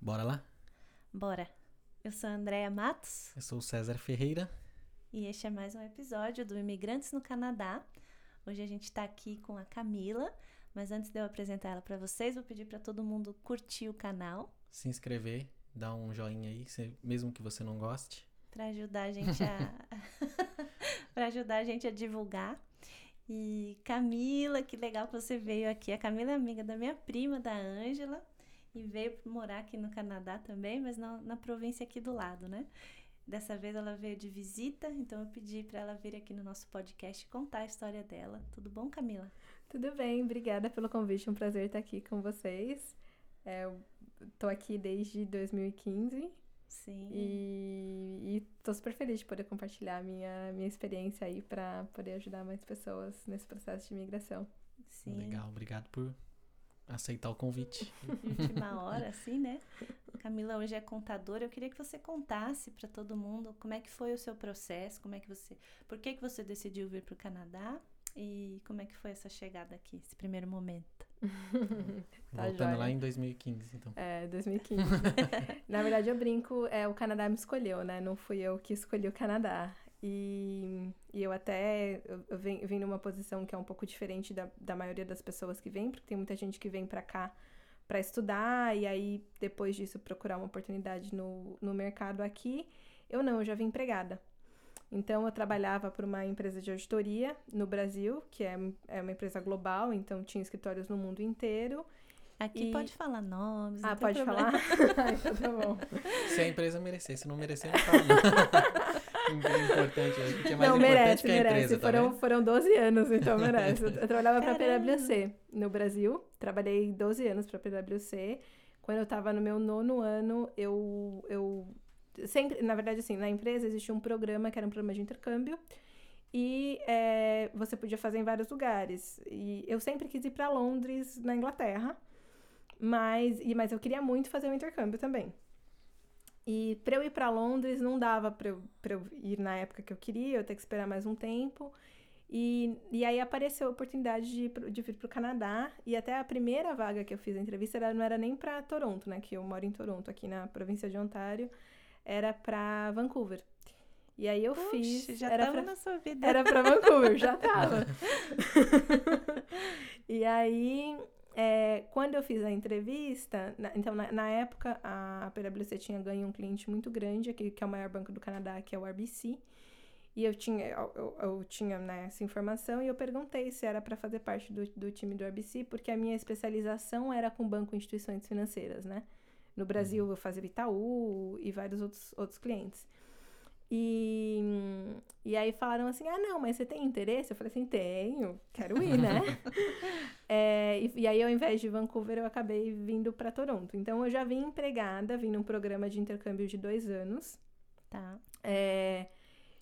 Bora lá? Bora! Eu sou a Andrea Matos Eu sou o César Ferreira. e este é mais um episódio do Imigrantes no Canadá. Hoje a gente está aqui com a Camila, mas antes de eu apresentar ela para vocês, vou pedir para todo mundo curtir o canal Se inscrever, dá um joinha aí, mesmo que você não goste. para ajudar a gente a para ajudar a gente a divulgar. E Camila, que legal que você veio aqui. A Camila é amiga da minha prima, da Ângela, e veio morar aqui no Canadá também, mas na, na província aqui do lado, né? Dessa vez ela veio de visita, então eu pedi para ela vir aqui no nosso podcast contar a história dela. Tudo bom, Camila? Tudo bem, obrigada pelo convite, um prazer estar aqui com vocês. É, eu tô aqui desde 2015 Sim. e, e tô super feliz de poder compartilhar a minha, minha experiência aí para poder ajudar mais pessoas nesse processo de imigração. Sim. Legal, obrigado por aceitar o convite. de última hora, assim, né? Camila hoje é contadora. Eu queria que você contasse para todo mundo como é que foi o seu processo, como é que você, por que que você decidiu vir para o Canadá e como é que foi essa chegada aqui, esse primeiro momento. Tá Voltando joia. lá em 2015, então. É, 2015. Na verdade, eu brinco, é, o Canadá me escolheu, né? Não fui eu que escolhi o Canadá. E, e eu até eu, vim numa posição que é um pouco diferente da, da maioria das pessoas que vem, porque tem muita gente que vem pra cá pra estudar e aí depois disso procurar uma oportunidade no, no mercado aqui. Eu não, eu já vim empregada. Então eu trabalhava para uma empresa de auditoria no Brasil, que é, é uma empresa global, então tinha escritórios no mundo inteiro. Aqui E- pode falar nomes. Ah, não tem pode problema. falar? então tá bom. Se a empresa merecer, se não merecer, não fala. não. importante, acho que é mais não, importante merece, que a merece. empresa, tá foram, vendo? foram 12 anos, então merece. Eu trabalhava para Caramba. PwC no Brasil. Trabalhei 12 anos para PwC. Quando eu estava no meu nono ano, eu, eu sempre, na verdade, assim, na empresa existia um programa que era um programa de intercâmbio. E é, você podia fazer em vários lugares. E eu sempre quis ir para Londres, na Inglaterra. Mas, e, mas eu queria muito fazer o intercâmbio também. E para eu ir para Londres não dava para eu, pra eu ir na época que eu queria, eu ter que esperar mais um tempo. E, e aí apareceu a oportunidade de, de vir para o Canadá. E até a primeira vaga que eu fiz a entrevista era, não era nem para Toronto, né? Que eu moro em Toronto, aqui na província de Ontário. Era para Vancouver. E aí eu fiz. Puxa, já era pra- na sua vida. era pra Vancouver, já tava. e aí, é, quando eu fiz a entrevista, na- então na, na época a PwC tinha ganho um cliente muito grande que é o maior banco do Canadá, que é o RBC. E eu tinha, eu, eu- eu tinha né, essa informação e eu perguntei se era para fazer parte do, do time do RBC, porque a minha especialização era com banco e instituições financeiras, né? No Brasil eu fazia Itaú e vários outros, outros clientes. E, e aí falaram assim: ah, não, mas você tem interesse? Eu falei assim: tenho, quero ir, né? É, e, e aí, ao invés de Vancouver, eu acabei vindo para Toronto. Então, eu já vim empregada, vim num programa de intercâmbio de dois anos. Tá. É,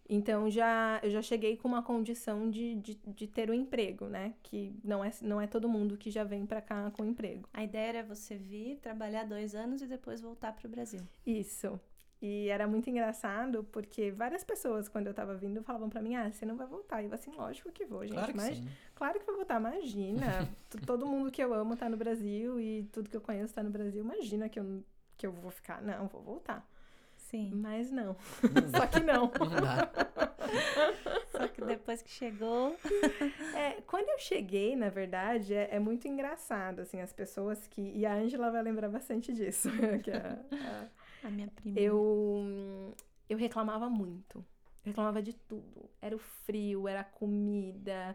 então, já, eu já cheguei com uma condição de, de, de ter um emprego, né? Que não é, não é todo mundo que já vem para cá com emprego. A ideia era você vir, trabalhar dois anos e depois voltar para o Brasil. Isso. E era muito engraçado, porque várias pessoas, quando eu tava vindo, falavam pra mim, ah, você não vai voltar. E eu assim, lógico que vou, gente. Claro que mas sim. Claro que vou voltar, imagina. Todo mundo que eu amo tá no Brasil e tudo que eu conheço tá no Brasil. Imagina que eu, que eu vou ficar. Não, vou voltar. Sim. Mas não. Só que não. Não dá. Só que depois que chegou. É, quando eu cheguei, na verdade, é, é muito engraçado, assim, as pessoas que... E a Ângela vai lembrar bastante disso. que é a- A minha prima. eu, eu reclamava muito. Eu reclamava de tudo. Era o frio, era a comida.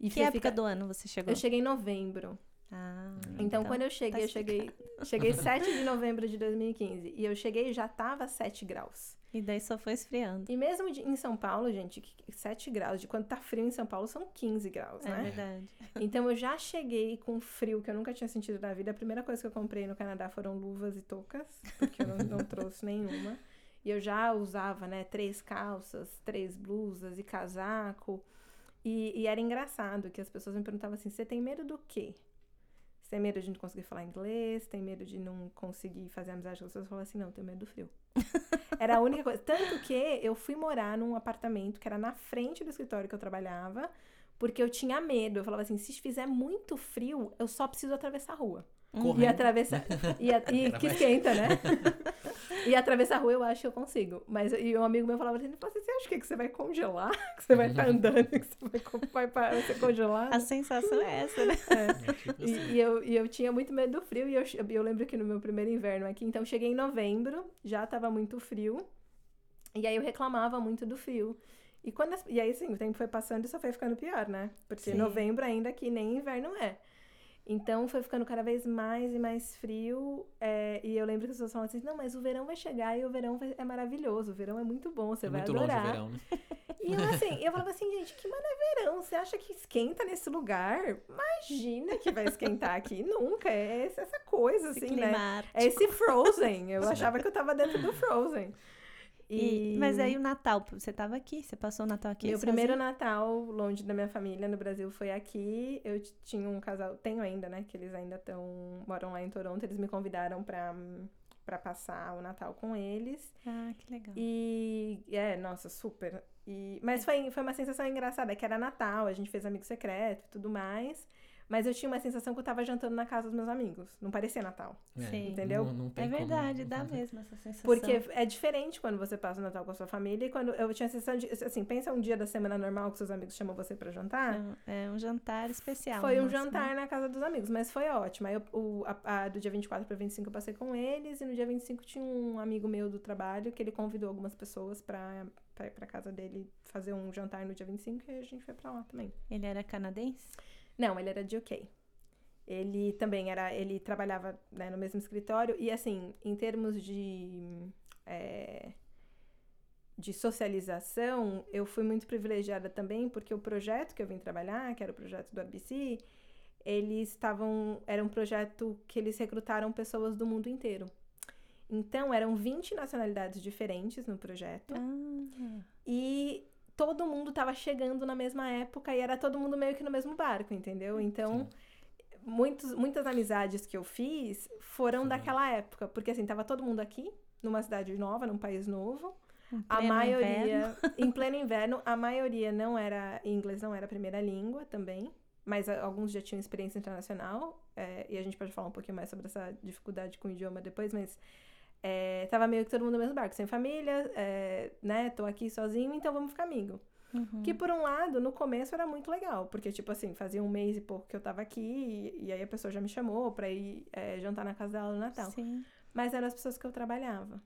E Que época fica- do ano você chegou? Eu cheguei em novembro. Ah, Então, quando eu cheguei, tá eu cheguei, cheguei 7 de novembro de 2015. E eu cheguei e já tava 7 graus. E daí só foi esfriando. E mesmo de- em São Paulo, gente, que- 7 graus, de quando tá frio em São Paulo, são 15 graus, É né? verdade. Então eu já cheguei com frio que eu nunca tinha sentido na vida. A primeira coisa que eu comprei no Canadá foram luvas e toucas, porque eu não, não trouxe nenhuma. E eu já usava, né, três calças, três blusas e casaco. E, e era engraçado que as pessoas me perguntavam assim: você tem medo do quê? Você tem medo de não conseguir falar inglês? Tem medo de não conseguir fazer amizade com as pessoas? Eu falava assim: não, tenho medo do frio. Era a única coisa. Tanto que eu fui morar num apartamento que era na frente do escritório que eu trabalhava, porque eu tinha medo. Eu falava assim: se fizer muito frio, eu só preciso atravessar a rua. Correndo. E atravessar. E, a- e que esquenta, né? e atravessar a rua eu acho que eu consigo. Mas e um amigo meu falava assim: assim, você acha que, que você vai congelar? Que você vai estar andando, que você vai, vai, ser congelado? A sensação é essa, né? É, tipo assim. E, e eu, e eu tinha muito medo do frio, e eu, eu lembro que no meu primeiro inverno aqui, então eu cheguei em novembro, já tava muito frio, e aí eu reclamava muito do frio. E, quando e aí, sim, o tempo foi passando e só foi ficando pior, né? Porque Sim. novembro ainda aqui nem inverno é. Então foi ficando cada vez mais e mais frio. é, e eu lembro que as pessoas falavam assim: não, mas o verão vai chegar e o verão vai- é maravilhoso, o verão é muito bom, você É vai muito longe adorar. o verão, né? E eu assim, eu falava assim, gente, que mano é verão? Você acha que esquenta nesse lugar? Imagina que vai esquentar aqui. Nunca. É essa essa coisa, Esse assim, né? ártico. É esse Frozen. Eu achava que eu tava dentro do Frozen. E- Mas aí o Natal, você tava aqui? Você passou o Natal aqui? Meu sozinha? primeiro Natal longe da minha família no Brasil foi aqui. Eu tinha um casal, tenho ainda, né? Que eles ainda estão moram lá em Toronto. Eles me convidaram pra, pra passar o Natal com eles. Ah, que legal. E é, nossa, super. E, mas foi, foi uma sensação engraçada, que era Natal, a gente fez amigo secreto e tudo mais. Mas eu tinha uma sensação que eu tava jantando na casa dos meus amigos. Não parecia Natal. É, Sim. Entendeu? Não, não tem É como- verdade, dá mesmo essa sensação. Porque é diferente quando você passa o Natal com a sua família e quando eu tinha a sensação de. Assim, pensa um dia da semana normal que seus amigos chamam você pra jantar. É um- é um jantar especial. Foi um nosso, né? jantar na casa dos amigos, mas foi ótimo. Aí eu- o, a, a do dia 24 para 25 eu passei com eles, e no dia 25 tinha um amigo meu do trabalho que ele convidou algumas pessoas ir pra casa dele fazer um jantar no dia 25 e a gente foi pra lá também. Ele era canadense? Não, ele era de UK. Ele também era. Ele trabalhava né, no mesmo escritório, e assim, em termos de. é, de socialização, eu fui muito privilegiada também, porque o projeto que eu vim trabalhar, que era o projeto do RBC, eles estavam. Era um projeto que eles recrutaram pessoas do mundo inteiro. Então, eram 20 nacionalidades diferentes no projeto. Ah, E todo mundo tava chegando na mesma época e era todo mundo meio que no mesmo barco, entendeu? Então, muitos, muitas amizades que eu fiz foram Sim. daquela época. Porque assim, tava todo mundo aqui, numa cidade nova, num país novo. em A maioria, inverno. em pleno inverno, a maioria não era, inglês não era a primeira língua também, mas alguns já tinham experiência internacional, é, e a gente pode falar um pouquinho mais sobre essa dificuldade com o idioma depois, mas é, tava meio que todo mundo no mesmo barco, sem família, é, né, tô aqui sozinho, então vamos ficar amigo. Uhum. Que por um lado, no começo era muito legal, porque, tipo assim, fazia um mês e pouco que eu tava aqui, e, e aí a pessoa já me chamou pra ir é, jantar na casa dela no Natal Sim. mas eram as pessoas que eu trabalhava.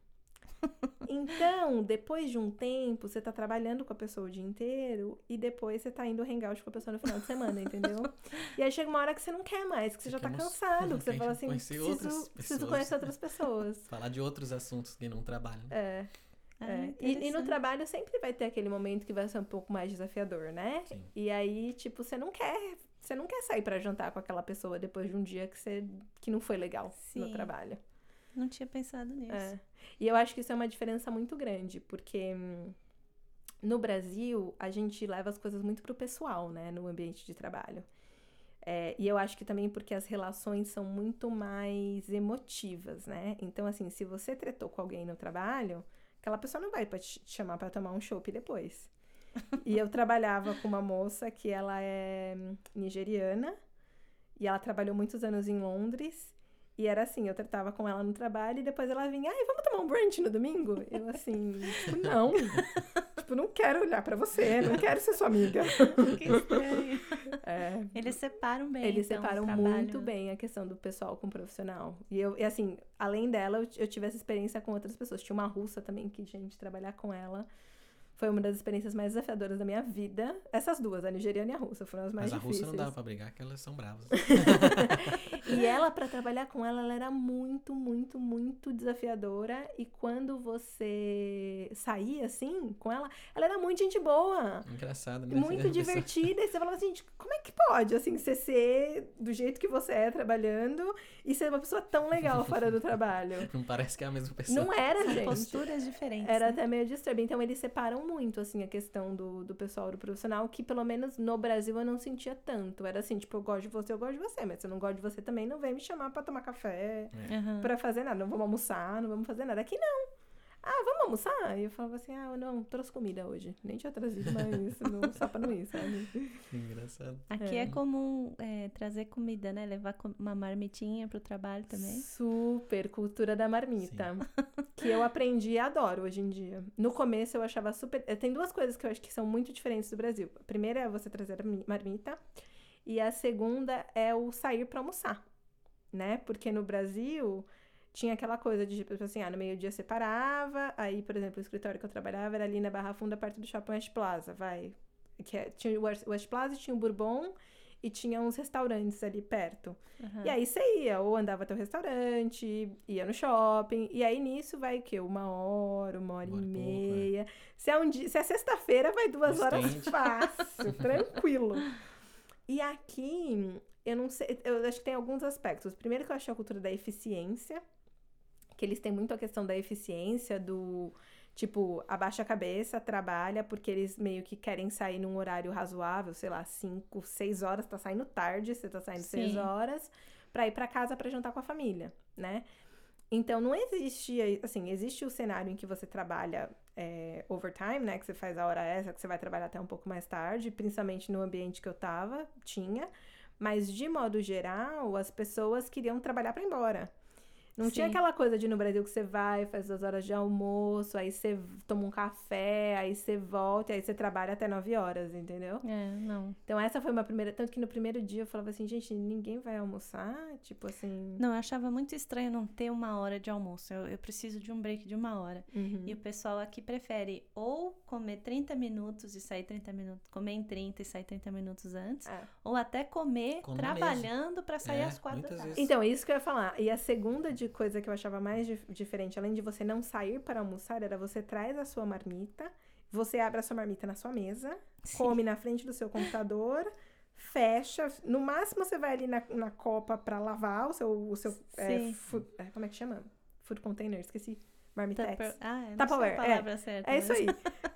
Então, depois de um tempo, você tá trabalhando com a pessoa o dia inteiro e depois você tá indo hangout com a pessoa no final de semana, entendeu? E aí chega uma hora que você não quer mais, que você já tá cansado, que você fala assim, conhecer preciso, outras preciso pessoas." conhecer outras pessoas. Falar de outros assuntos que não trabalham. É, Ah, é. E, e no trabalho sempre vai ter aquele momento que vai ser um pouco mais desafiador, né? Sim. E aí, tipo, você não quer, você não quer sair pra jantar com aquela pessoa depois de um dia que você que não foi legal no Sim. trabalho. Não tinha pensado nisso. É. E eu acho que isso é uma diferença muito grande, porque hum, no Brasil a gente leva as coisas muito pro pessoal, né, no ambiente de trabalho. É, e eu acho que também porque as relações são muito mais emotivas, né? Então, assim, se você tretou com alguém no trabalho, aquela pessoa não vai pra te chamar pra tomar um chopp depois. e eu trabalhava com uma moça que ela é hum, nigeriana e ela trabalhou muitos anos em Londres. E era assim, eu tratava com ela no trabalho e depois ela vinha, ai, vamos tomar um brunch no domingo? Eu assim, tipo, não. tipo, não quero olhar pra você, não quero ser sua amiga. Que estranho. É, Eles separam bem. eles então, separam trabalho. muito bem a questão do pessoal com o profissional. E eu, e assim, além dela, eu, eu tive essa experiência com outras pessoas. Tinha uma russa também que, gente, trabalhar com ela foi uma das experiências mais desafiadoras da minha vida. Essas duas, a nigeriana e a russa, foram as mais Mas a difíceis. russa não dava pra brigar, que elas são bravas. E ela, pra trabalhar com ela, ela era muito, muito, muito desafiadora. E quando você saía assim com ela, ela era muito gente boa. Engraçado, né? Muito divertida. E você falava assim, gente, como é que pode, assim, você ser do jeito que você é trabalhando e ser uma pessoa tão legal fora do trabalho? Não parece que é a mesma pessoa. Não era, São gente. posturas diferentes. Era né? até meio disturbing. Então, eles separam muito, assim, a questão do, do pessoal do profissional, que pelo menos no Brasil eu não sentia tanto. Era assim, tipo, eu gosto de você, eu gosto de você, mas se eu não gosto de você também, não vem me chamar pra tomar café, Aham. pra fazer nada. Não vamos almoçar, não vamos fazer nada. Aqui não. ah, vamos almoçar? E eu falava assim, ah, não, trouxe comida hoje. Nem tinha trazido, mas não, só pra não ir, sabe? Que engraçado. Aqui é, É. comum é, trazer comida, né? Levar uma marmitinha pro trabalho também. Super cultura da marmita. Que eu aprendi e adoro hoje em dia. No começo eu achava super. eh, Tem duas coisas que eu acho que são muito diferentes do Brasil. A primeira é você trazer a mi- marmita. E a segunda é o sair pra almoçar. Né? Porque no Brasil tinha aquela coisa de tipo assim, ah, no meio-dia você parava. Aí, por exemplo, o escritório que eu trabalhava era ali na Barra Funda, perto do Shopping West Plaza. Vai. Que é- tinha o West Plaza, tinha o Bourbon e tinha uns restaurantes ali perto. Aham. E aí você ia, ou andava até o restaurante, ia no shopping, e aí nisso vai o quê? Uma hora, uma hora Uma hora e pouco, meia. Se é, um dia, se é sexta-feira, vai duas horas fácil, tranquilo. E aqui, eu não sei, eu acho que tem alguns aspectos. Primeiro que eu acho a cultura da eficiência, que eles têm muito a questão da eficiência, do tipo, abaixa a cabeça, trabalha, porque eles meio que querem sair num horário razoável, sei lá, 5, 6 horas, tá saindo tarde, você tá saindo 6 Sim. horas, pra ir pra casa pra jantar com a família, né? Então, não existia, assim, existe o cenário em que você trabalha é, overtime, né? Que você faz a hora extra, que você vai trabalhar até um pouco mais tarde, principalmente no ambiente que eu tava, tinha. Mas, de modo geral, as pessoas queriam trabalhar ir embora. Não tinha Sim. aquela coisa de no Brasil que você vai, faz duas horas de almoço, aí você toma um café, aí você volta, e aí você trabalha até nove horas, entendeu? É, não. Então essa foi uma primeira. Tanto que no primeiro dia eu falava assim, gente, ninguém vai almoçar? Tipo assim. Não, eu achava muito estranho não ter uma hora de almoço. Eu, eu preciso de um break de uma hora. Uhum. E o pessoal aqui prefere ou comer 30 minutos e sair 30 minutos, comer em 30 e sair 30 minutos antes, É. ou até comer Come na trabalhando pra sair É, às quatro da muitas tarde. vezes. Então, isso que eu ia falar. E a segunda de coisa que eu achava mais dif- diferente, além de você não sair para almoçar, era você traz a sua marmita, você abre a sua marmita na sua mesa, Sim. come na frente do seu computador, fecha. No máximo você vai ali na, na copa para lavar o seu. O seu é, food- é, como é que chama? Food container, esqueci. Marmitex. Tupper- Ah, sei Tupperware, é. certa. É isso mas- aí.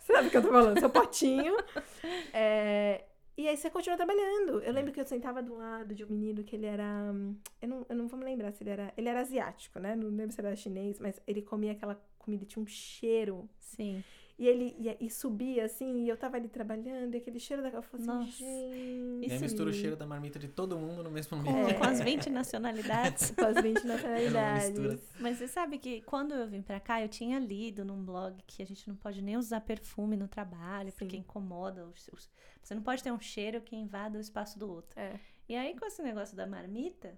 Você sabe o que eu tô falando? Seu potinho. É, E aí você continua trabalhando. Eu lembro que eu sentava do lado de um menino que ele era. hum, Eu não, eu não vou me lembrar se ele era. Ele era asiático, né? Não lembro se ele era chinês, mas ele comia aquela comida e tinha um cheiro. Sim. E ele ia, e subia assim, e eu tava ali trabalhando, e aquele cheiro daquela. Eu falei assim, Nossa. gente. E aí mistura o cheiro da marmita de todo mundo no mesmo Com, ambiente. com as 20 nacionalidades. Com as 20 mistura. nacionalidades. Mas você sabe que quando eu vim pra cá, eu tinha lido num blog que a gente não pode nem usar perfume no trabalho, porque Sim. incomoda. Os, os- você não pode ter um cheiro que invada o espaço do outro. É. E aí, com esse negócio da marmita,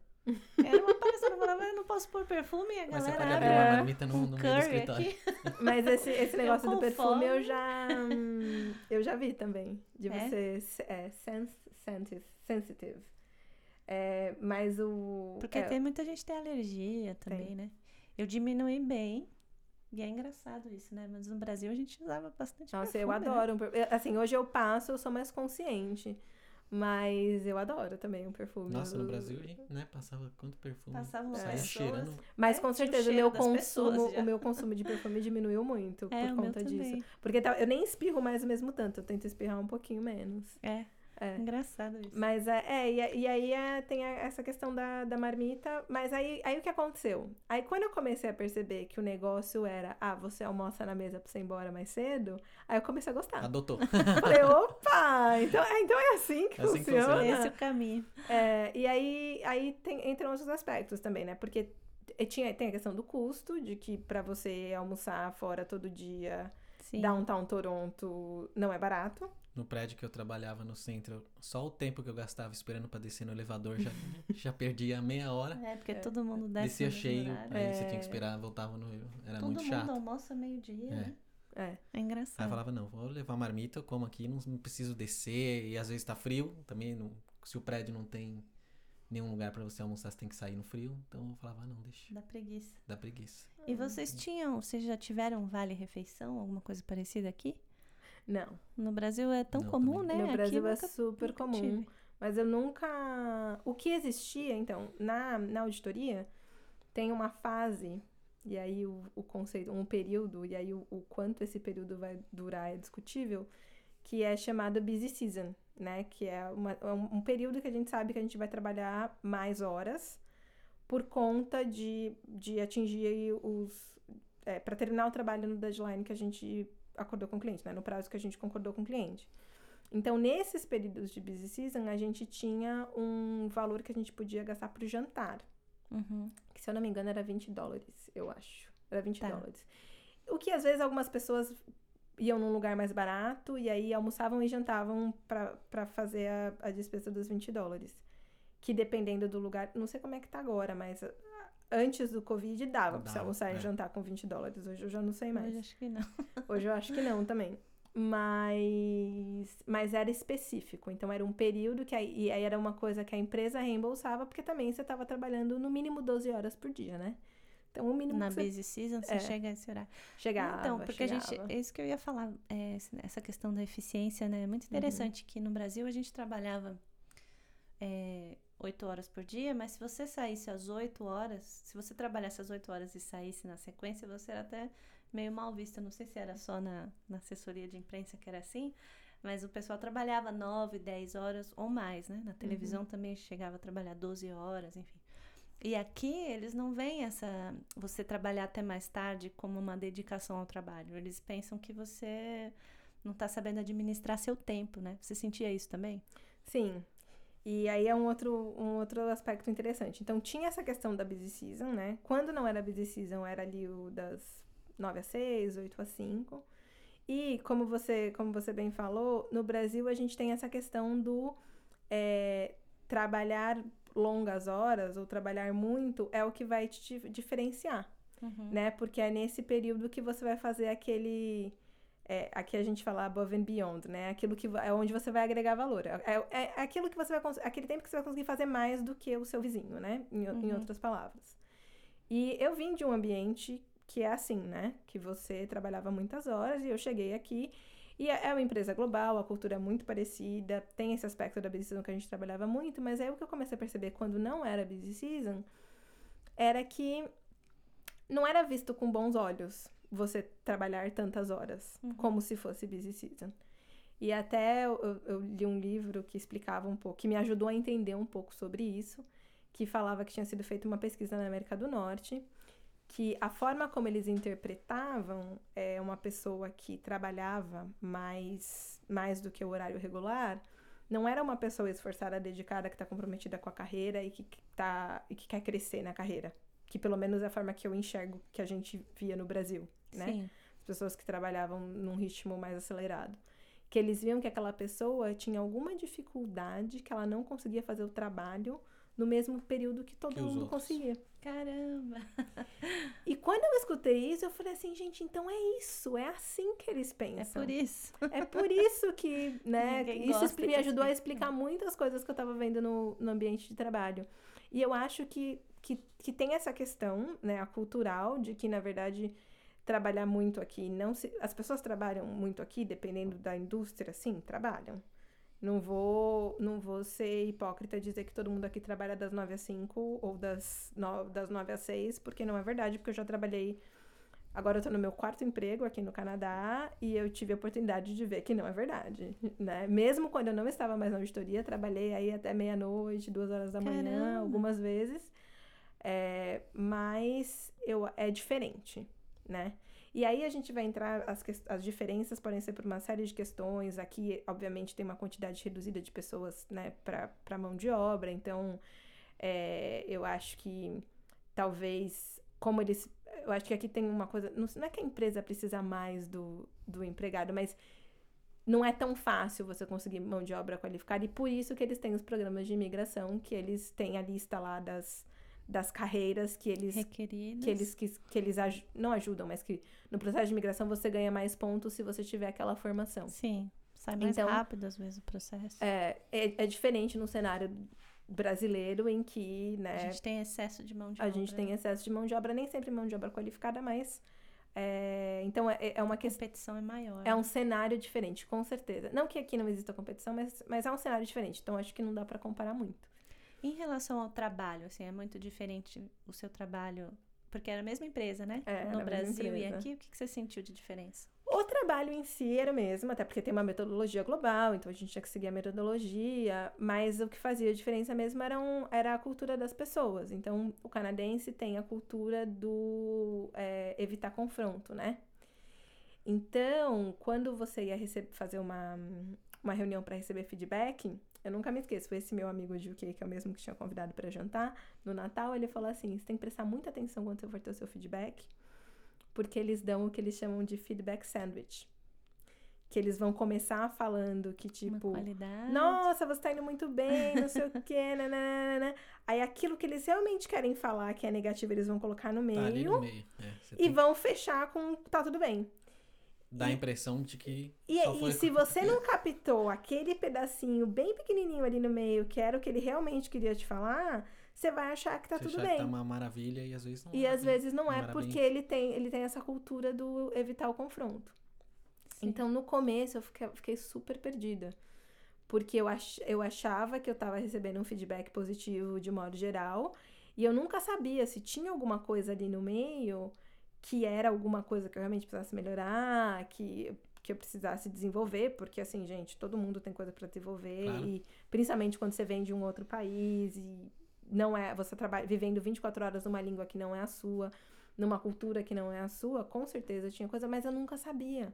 era uma palestra, eu falava, eu não posso pôr perfume, e a Mas você galera pode abre abrir uma marmita no, um no meio do escritório. aqui. Mas esse, esse Eu negócio do perfume eu já. hum, eu já vi também. De É? você é, sens- sensitive. sensitive. É, mas o. Porque é, tem muita gente que tem alergia também, né? Eu diminui bem. E é engraçado isso, né? Mas no Brasil a gente usava bastante Nossa, eu perfume, né? adoro. Um per- eu- Assim, hoje eu passo, eu sou mais consciente. Mas eu adoro também um perfume. Nossa, no Brasil, a gente, né, passava quanto perfume. Passavam Saía pessoas. cheirando. Mas É, com o certeza o meu consumo, o meu consumo de perfume diminuiu muito É, por o conta disso. também. Porque eu nem espirro mais o mesmo tanto, eu tento espirrar um pouquinho menos. É, É. engraçado isso. Mas é, é, e, e aí é, tem a- essa questão da, da marmita. Mas aí, aí o que aconteceu? Aí quando eu comecei a perceber que o negócio era, ah, você almoça na mesa pra você ir embora mais cedo, aí eu comecei a gostar. Adotou. Falei, opa! Então, é, então é assim que É assim que funciona. funciona. Esse é o caminho. É, e aí, aí tem, entram outros aspectos também, né? Porque tinha, tem a questão do custo, de que pra você almoçar fora todo dia, Sim. downtown Toronto não é barato. No prédio que eu trabalhava no centro, só o tempo que eu gastava esperando pra descer no elevador já, já perdia meia hora. É, porque É. todo mundo desce Descia cheio, horário. aí você tinha É. que esperar, voltava no. Era Todo muito mundo chato. almoça meio-dia, É. né? É. É Aí eu engraçado. falava, não, vou levar marmita, eu como aqui, não, não preciso descer, e às vezes tá frio, também, não- se o prédio não tem nenhum lugar pra você almoçar, você tem que sair no frio, então eu falava, ah, não, deixa, Dá preguiça. dá preguiça. E vocês tinham, vocês já tiveram vale refeição, alguma coisa parecida aqui? Não. No Brasil é tão Não, comum, também né? No Aqui Brasil é nunca- super nunca comum. tive. Mas eu nunca. O que existia, então, na, na auditoria, tem uma fase, e aí o, o conceito, um período, e aí o, o quanto esse período vai durar é discutível, que é chamado busy season, né? Que é uma- é um, período que a gente sabe que a gente vai trabalhar mais horas por conta de, de atingir aí os. é, para terminar o trabalho no deadline que a gente acordou com o cliente, né? No prazo que a gente concordou com o cliente. Então, nesses períodos de busy season, a gente tinha um valor que a gente podia gastar pro jantar. Uhum. Que, se eu não me engano, era 20 dólares, eu acho. Era 20 Tá. dólares. O que, às vezes, algumas pessoas iam num lugar mais barato e aí almoçavam e jantavam pra fazer a, a despesa dos 20 dólares. Que, dependendo do lugar... Não sei como é que tá agora, mas... Antes do Covid, dava pra você Dava, almoçar e é. jantar com 20 dólares. Hoje eu já não sei mais. Mas acho que não. Hoje eu acho que não também. Mas, mas era específico. Então era um período que aí, e aí era uma coisa que a empresa reembolsava, porque também você estava trabalhando no mínimo 12 horas por dia, né? Então o mínimo Na que você busy season, você É. chega a esse horário. chegava. então, porque a chegava. gente. É isso que eu ia falar, é, essa questão da eficiência, né? É muito Uhum. interessante que no Brasil a gente trabalhava é, oito horas por dia, mas se você saísse às oito horas, se você trabalhasse às oito horas e saísse na sequência, você era até meio mal visto. Eu Não sei se era só na, na assessoria de imprensa que era assim, mas o pessoal trabalhava nove, dez horas ou mais, né? Na televisão também chegava a trabalhar 12 horas, enfim. E aqui eles não veem essa você trabalhar até mais tarde como uma dedicação ao trabalho. Eles pensam que você não está sabendo administrar seu tempo, né? Você sentia isso também? Sim. E aí é um outro, um outro aspecto interessante. Então, tinha essa questão da busy season, né? Quando não era busy season, era ali o das 9 às 6, 8 às 5. E, como você, como você bem falou, no Brasil a gente tem essa questão do é, trabalhar longas horas ou trabalhar muito é o que vai te dif- diferenciar né? Porque é nesse período que você vai fazer aquele. É, aqui a gente fala above and beyond, né? Aquilo que é onde você vai agregar valor. É, é- é aquilo que você vai aquele tempo que você vai conseguir fazer mais do que o seu vizinho, né? Em, o- em Uhum. outras palavras. E eu vim de um ambiente que é assim, né? Que você trabalhava muitas horas e eu cheguei aqui. E é é uma empresa global, a cultura é muito parecida, tem esse aspecto da busy season que a gente trabalhava muito, mas aí o que eu comecei a perceber quando não era busy season era que não era visto com bons olhos você trabalhar tantas horas, Uhum. como se fosse busy season. E até eu, eu- li um livro que explicava um pouco, que me ajudou a entender um pouco sobre isso, que falava que tinha sido feita uma pesquisa na América do Norte, que a forma como eles interpretavam é, uma pessoa que trabalhava mais, mais do que o horário regular, não era uma pessoa esforçada, dedicada, que está comprometida com a carreira e que, que tá, e que quer crescer na carreira. Que pelo menos é a forma que eu enxergo que a gente via no Brasil, né? Sim. As pessoas que trabalhavam num ritmo mais acelerado. Que eles viam que aquela pessoa tinha alguma dificuldade, que ela não conseguia fazer o trabalho no mesmo período que todo Que mundo outros. conseguia. Caramba! E quando eu escutei isso, eu falei assim, gente, então é isso, é assim que eles É pensam. por isso. É por isso que, né, Ninguém isso me ajudou a explicar muitas coisas que eu tava vendo no, no ambiente de trabalho. E eu acho que, que, que tem essa questão, né, a cultural, de que, na verdade, trabalhar muito aqui não se... As pessoas trabalham muito aqui, dependendo da indústria, sim, trabalham. Não vou, não vou ser hipócrita e dizer que todo mundo aqui trabalha das 9 às 5 ou das 9, das 9 às 6, porque não é verdade, porque eu já trabalhei Agora eu tô no meu quarto emprego aqui no Canadá e eu tive a oportunidade de ver que não é verdade, né? Mesmo quando eu não estava mais na auditoria, trabalhei aí até meia-noite, duas horas da manhã, Caramba! algumas vezes. É, mas eu, é diferente, né? E aí a gente vai entrar, as, as diferenças podem ser por uma série de questões. Aqui, obviamente, tem uma quantidade reduzida de pessoas, né, para mão de obra. Então, é, eu acho que talvez, como eles. Eu acho que aqui tem uma coisa. Não, não é que a empresa precisa mais do, do empregado, mas não é tão fácil você conseguir mão de obra qualificada. E por isso que eles têm os programas de imigração, que eles têm a lista lá das, das carreiras que eles Requeridas. que eles, que, que eles aj- não ajudam, mas que no processo de imigração você ganha mais pontos se você tiver aquela formação. Sim. Sai mais Então- rápido, às vezes, o processo. É, é, é diferente no cenário brasileiro em que, A né, gente tem excesso de mão de a obra. gente tem excesso de mão de obra, nem sempre mão de obra qualificada, mas é, então é, é uma A questão. competição é maior. É um cenário diferente, com certeza. Não que aqui não exista competição, mas, mas é um cenário diferente. Então acho que não dá pra comparar muito. Em relação ao trabalho, assim, é muito diferente o seu trabalho, porque era a mesma empresa, né? É, no Brasil e aqui, o que que você sentiu de diferença? O trabalho em si era o mesmo, até porque tem uma metodologia global, então a gente tinha que seguir a metodologia, mas o que fazia a diferença mesmo era, um, era a cultura das pessoas. Então, o canadense tem a cultura do é, evitar confronto, né? Então, quando você ia fazer uma, uma reunião para receber feedback, eu nunca me esqueço, foi esse meu amigo de UK, que é o mesmo que tinha convidado para jantar, no Natal, ele falou assim: você tem que prestar muita atenção quando você for ter o seu feedback, porque eles dão o que eles chamam de feedback sandwich. Que eles vão começar falando que, tipo, nossa, você tá indo muito bem, não sei o quê, nananana. Aí aquilo que eles realmente querem falar, que é negativo, eles vão colocar no meio. Tá ali no meio. É, e tem... vão fechar com tá tudo bem. Dá a impressão de que. E, e se você não captou aquele pedacinho bem pequenininho ali no meio, que era o que ele realmente queria te falar, você vai achar que tá você tudo bem. Que tá uma maravilha e às vezes não E é às vezes não é, porque ele tem, ele tem essa cultura do evitar o confronto. Sim. Então no começo eu fiquei, fiquei super perdida. Porque eu, ach, eu achava que eu tava recebendo um feedback positivo de modo geral. E eu nunca sabia se tinha alguma coisa ali no meio que era alguma coisa que eu realmente precisasse melhorar, que, que eu precisasse desenvolver, porque assim, gente, todo mundo tem coisa para desenvolver, claro. e principalmente quando você vem de um outro país e não é, você trabalha vivendo 24 horas numa língua que não é a sua, numa cultura que não é a sua, com certeza tinha coisa, mas eu nunca sabia.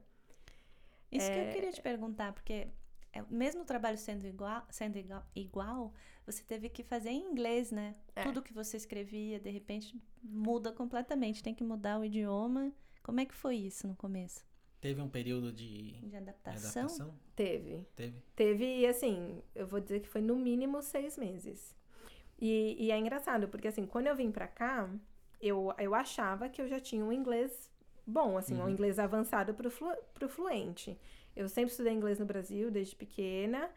Isso é... que eu é, queria te perguntar, porque é, mesmo o trabalho sendo igual, sendo igual, igual, você teve que fazer em inglês, né? É. Tudo que você escrevia, de repente, muda completamente. Tem que mudar o idioma. Como é que foi isso no começo? Teve um período de, de adaptação? adaptação? Teve. Teve. Teve, e assim, eu vou dizer que foi no mínimo seis meses. E, e é engraçado, porque assim, quando eu vim pra cá, eu, eu achava que eu já tinha um inglês bom, assim, uhum. um inglês avançado pro, flu, pro fluente. Eu sempre estudei inglês no Brasil, desde pequena.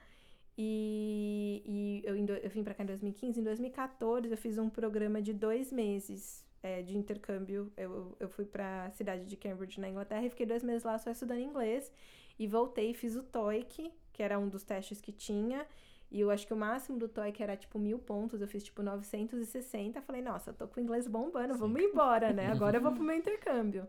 E, e eu, eu vim para cá em 2015. Em 2014, eu fiz um programa de dois meses é, de intercâmbio. Eu, eu fui para a cidade de Cambridge, na Inglaterra, e fiquei dois meses lá só estudando inglês. E voltei e fiz o TOEIC, que era um dos testes que tinha. E eu acho que o máximo do TOEIC era tipo mil pontos, eu fiz tipo 960. Falei, nossa, tô com o inglês bombando, Sim. vamos embora, né? Agora eu vou pro meu intercâmbio.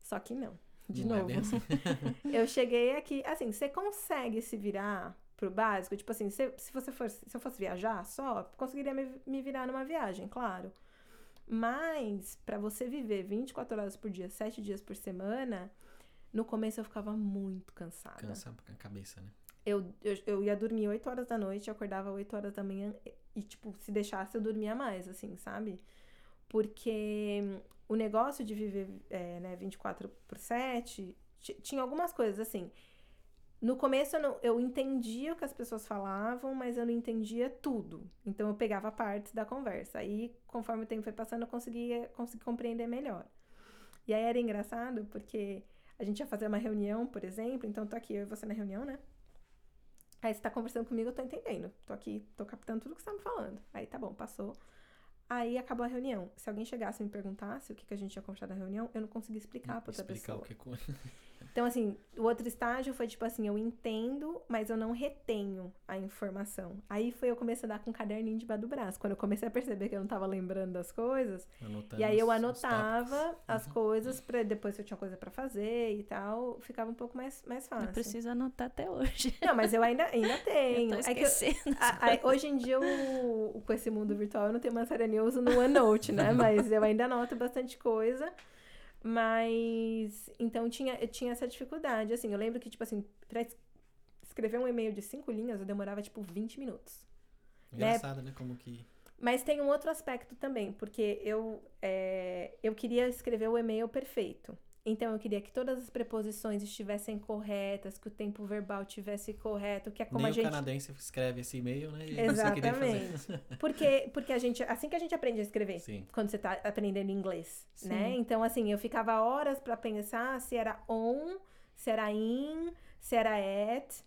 Só que não. De não é novo. É assim. eu cheguei aqui, assim, você consegue se virar pro básico? Tipo assim, se, se você fosse, se eu fosse viajar só, conseguiria me, me virar numa viagem, claro. Mas para você viver 24 horas por dia, 7 dias por semana, no começo eu ficava muito cansada. Cansa a cabeça, né? Eu, eu, eu ia dormir 8 horas da noite, eu acordava 8 horas da manhã e, tipo, se deixasse eu dormia mais, assim, sabe? Porque o negócio de viver é, né, 24 por 7 tinha algumas coisas assim. No começo eu, não, eu entendia o que as pessoas falavam, mas eu não entendia tudo. Então eu pegava partes da conversa. Aí, conforme o tempo foi passando, eu conseguia, consegui compreender melhor. E aí era engraçado porque a gente ia fazer uma reunião, por exemplo, então tô aqui, eu e você na reunião, né? Aí você tá conversando comigo, eu tô entendendo. Tô aqui, tô captando tudo que você tá me falando. Aí tá bom, passou. Aí acabou a reunião. Se alguém chegasse e me perguntasse o que, que a gente tinha conversado na reunião, eu não conseguia explicar pra outra explicar pessoa. O que... então, assim, o outro estágio foi tipo assim: eu entendo, mas eu não retenho a informação. Aí foi eu comecei a dar com um caderninho debaixo do braço. Quando eu comecei a perceber que eu não tava lembrando das coisas. Anotando e aí eu anotava as uhum. coisas para depois se eu tinha coisa para fazer e tal, ficava um pouco mais, mais fácil. Eu preciso anotar até hoje. Não, mas eu ainda, ainda tenho. eu tô esquecendo. É que eu, a, a, hoje em dia, eu, com esse mundo virtual, eu não tenho mais caderninho eu uso no OneNote, né? Mas eu ainda anoto bastante coisa. Mas, então, tinha, tinha essa dificuldade, assim. Eu lembro que, tipo assim, pra escrever um e-mail de cinco linhas, eu demorava, tipo, 20 minutos. Engraçado, né? né? Como que... Mas tem um outro aspecto também, porque eu, é, eu queria escrever o e-mail perfeito. Então eu queria que todas as preposições estivessem corretas, que o tempo verbal estivesse correto, que é como Nem a gente. o canadense escreve esse e-mail, né? E Exatamente. porque, porque a gente. Assim que a gente aprende a escrever. Sim. Quando você está aprendendo inglês. Sim. né? Então, assim, eu ficava horas para pensar se era on, se era in, se era at.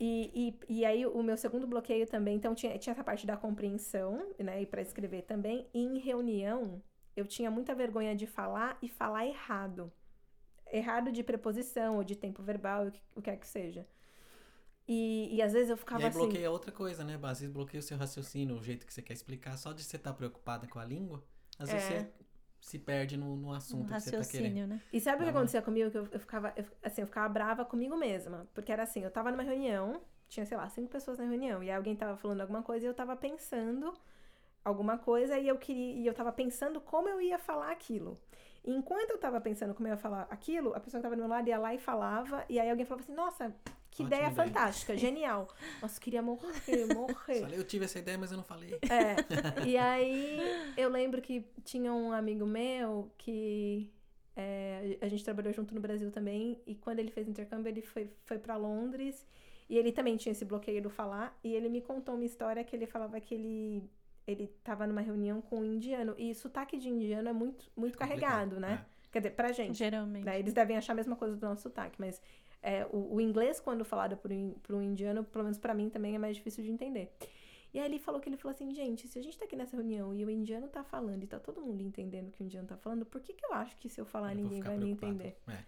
E, e, e aí o meu segundo bloqueio também, então tinha, tinha essa parte da compreensão, né? E para escrever também. E em reunião, eu tinha muita vergonha de falar e falar errado. Errado de preposição ou de tempo verbal, o que, o que quer que seja. E, e às vezes eu ficava e aí assim. bloqueia outra coisa, né? Às vezes bloqueia o seu raciocínio, o jeito que você quer explicar, só de você estar tá preocupada com a língua. Às vezes é. você se perde no, no Um assunto que você tá querendo. né? E sabe o que não. acontecia comigo? Que eu, eu ficava, eu, assim, eu ficava brava comigo mesma. Porque era assim, eu tava numa reunião, tinha, sei lá, cinco pessoas na reunião, e aí alguém tava falando alguma coisa e eu tava pensando alguma coisa e eu queria. E eu tava pensando como eu ia falar aquilo. E enquanto eu tava pensando como eu ia falar aquilo, a pessoa que tava do meu lado ia lá e falava, e aí alguém falava assim, nossa, que Ótima ideia ideia. fantástica, genial. Nossa, eu queria morrer, morrer. Falei, eu tive essa ideia, mas eu não falei. É. E aí eu lembro que tinha um amigo meu que é, a gente trabalhou junto no Brasil também. E quando ele fez intercâmbio, ele foi, foi para Londres. E ele também tinha esse bloqueio do falar. E ele me contou uma história que ele falava que ele. Ele tava numa reunião com um indiano. E sotaque de indiano é muito, muito carregado, Complicado, né? Quer dizer, pra gente. Geralmente. né? Eles devem achar a mesma coisa do nosso sotaque, mas é, o, o inglês, quando falado por, um- por um indiano, pelo menos pra mim também é mais difícil de entender. E aí ele falou que ele falou assim, gente, se a gente tá aqui nessa reunião e o indiano tá falando e tá todo mundo entendendo o que o indiano tá falando, por que, que eu acho que se eu falar Eu ninguém vai me preocupado. entender? É.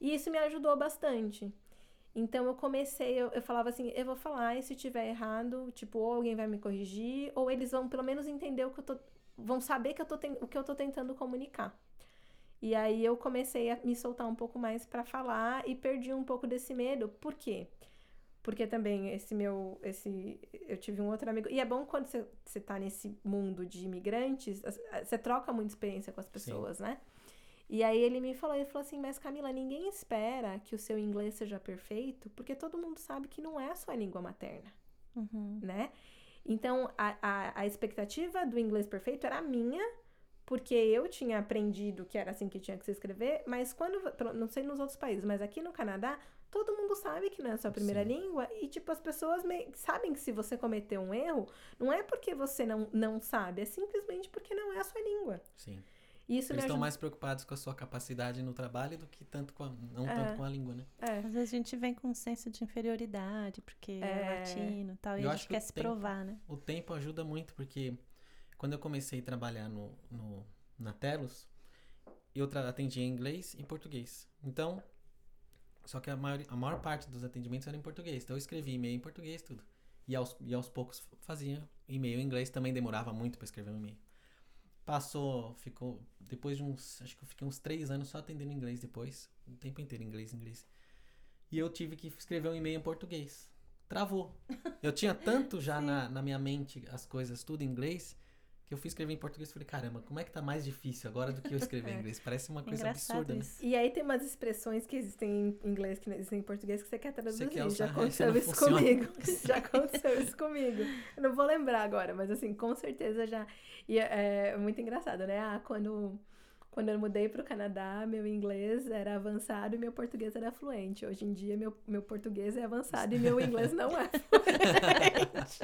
E isso me ajudou bastante. Então eu comecei, eu, eu falava assim, eu vou falar e se tiver errado, tipo, ou alguém vai me corrigir, ou eles vão pelo menos entender o que eu tô. vão saber que eu tô o que eu tô tentando comunicar. E aí eu comecei a me soltar um pouco mais pra falar e perdi um pouco desse medo. Por quê? Porque também esse meu. esse Eu tive um outro amigo. E é bom quando você, você tá nesse mundo de imigrantes, você troca muita experiência com as pessoas, né? E aí ele me falou, ele falou assim, mas Camila, ninguém espera que o seu inglês seja perfeito, porque todo mundo sabe que não é a sua língua materna, Uhum. né? Então, a, a, a expectativa do inglês perfeito era a minha, porque eu tinha aprendido que era assim que tinha que se escrever, mas quando, não sei nos outros países, mas aqui no Canadá, todo mundo sabe que não é a sua primeira Sim. língua, e tipo, as pessoas meio- sabem que se você cometeu um erro, não é porque você não, não sabe, é simplesmente porque não é a sua língua. Sim. Isso Eles estão ajuda. mais preocupados com a sua capacidade no trabalho do que tanto com a, não É. tanto com a língua, né? É. Às vezes a gente vem com um senso de inferioridade, porque é, É. latino e tal, e Eu a acho gente que quer se tempo- provar, né? O tempo ajuda muito, porque quando eu comecei a trabalhar no, no, na Telos, eu atendia em inglês e português. Então, só que a maior, a maior parte dos atendimentos era em português. Então eu escrevia e-mail em português, tudo. E aos, e aos poucos fazia e-mail em inglês, também demorava muito para escrever um e-mail. Passou, ficou, depois de uns, acho que eu fiquei uns três anos só atendendo inglês depois, o tempo inteiro inglês, inglês. E eu tive que escrever um e-mail em português. Travou. Eu tinha tanto já na, na minha mente as coisas tudo em inglês, que eu fui escrever em português e falei, caramba, como é que tá mais difícil agora do que eu escrever em inglês? Parece uma coisa Engraçado absurda, né? isso. E aí tem umas expressões que existem em inglês que não existem em português que você quer traduzir. quer Já usar, aconteceu isso funciona. comigo. Já aconteceu isso comigo. Eu não vou lembrar agora, mas assim, com certeza já. E é, é muito engraçado, né? Ah, quando, quando eu mudei pro Canadá, meu inglês era avançado e meu português era fluente. Hoje em dia, meu, meu português é avançado e meu inglês não é fluente.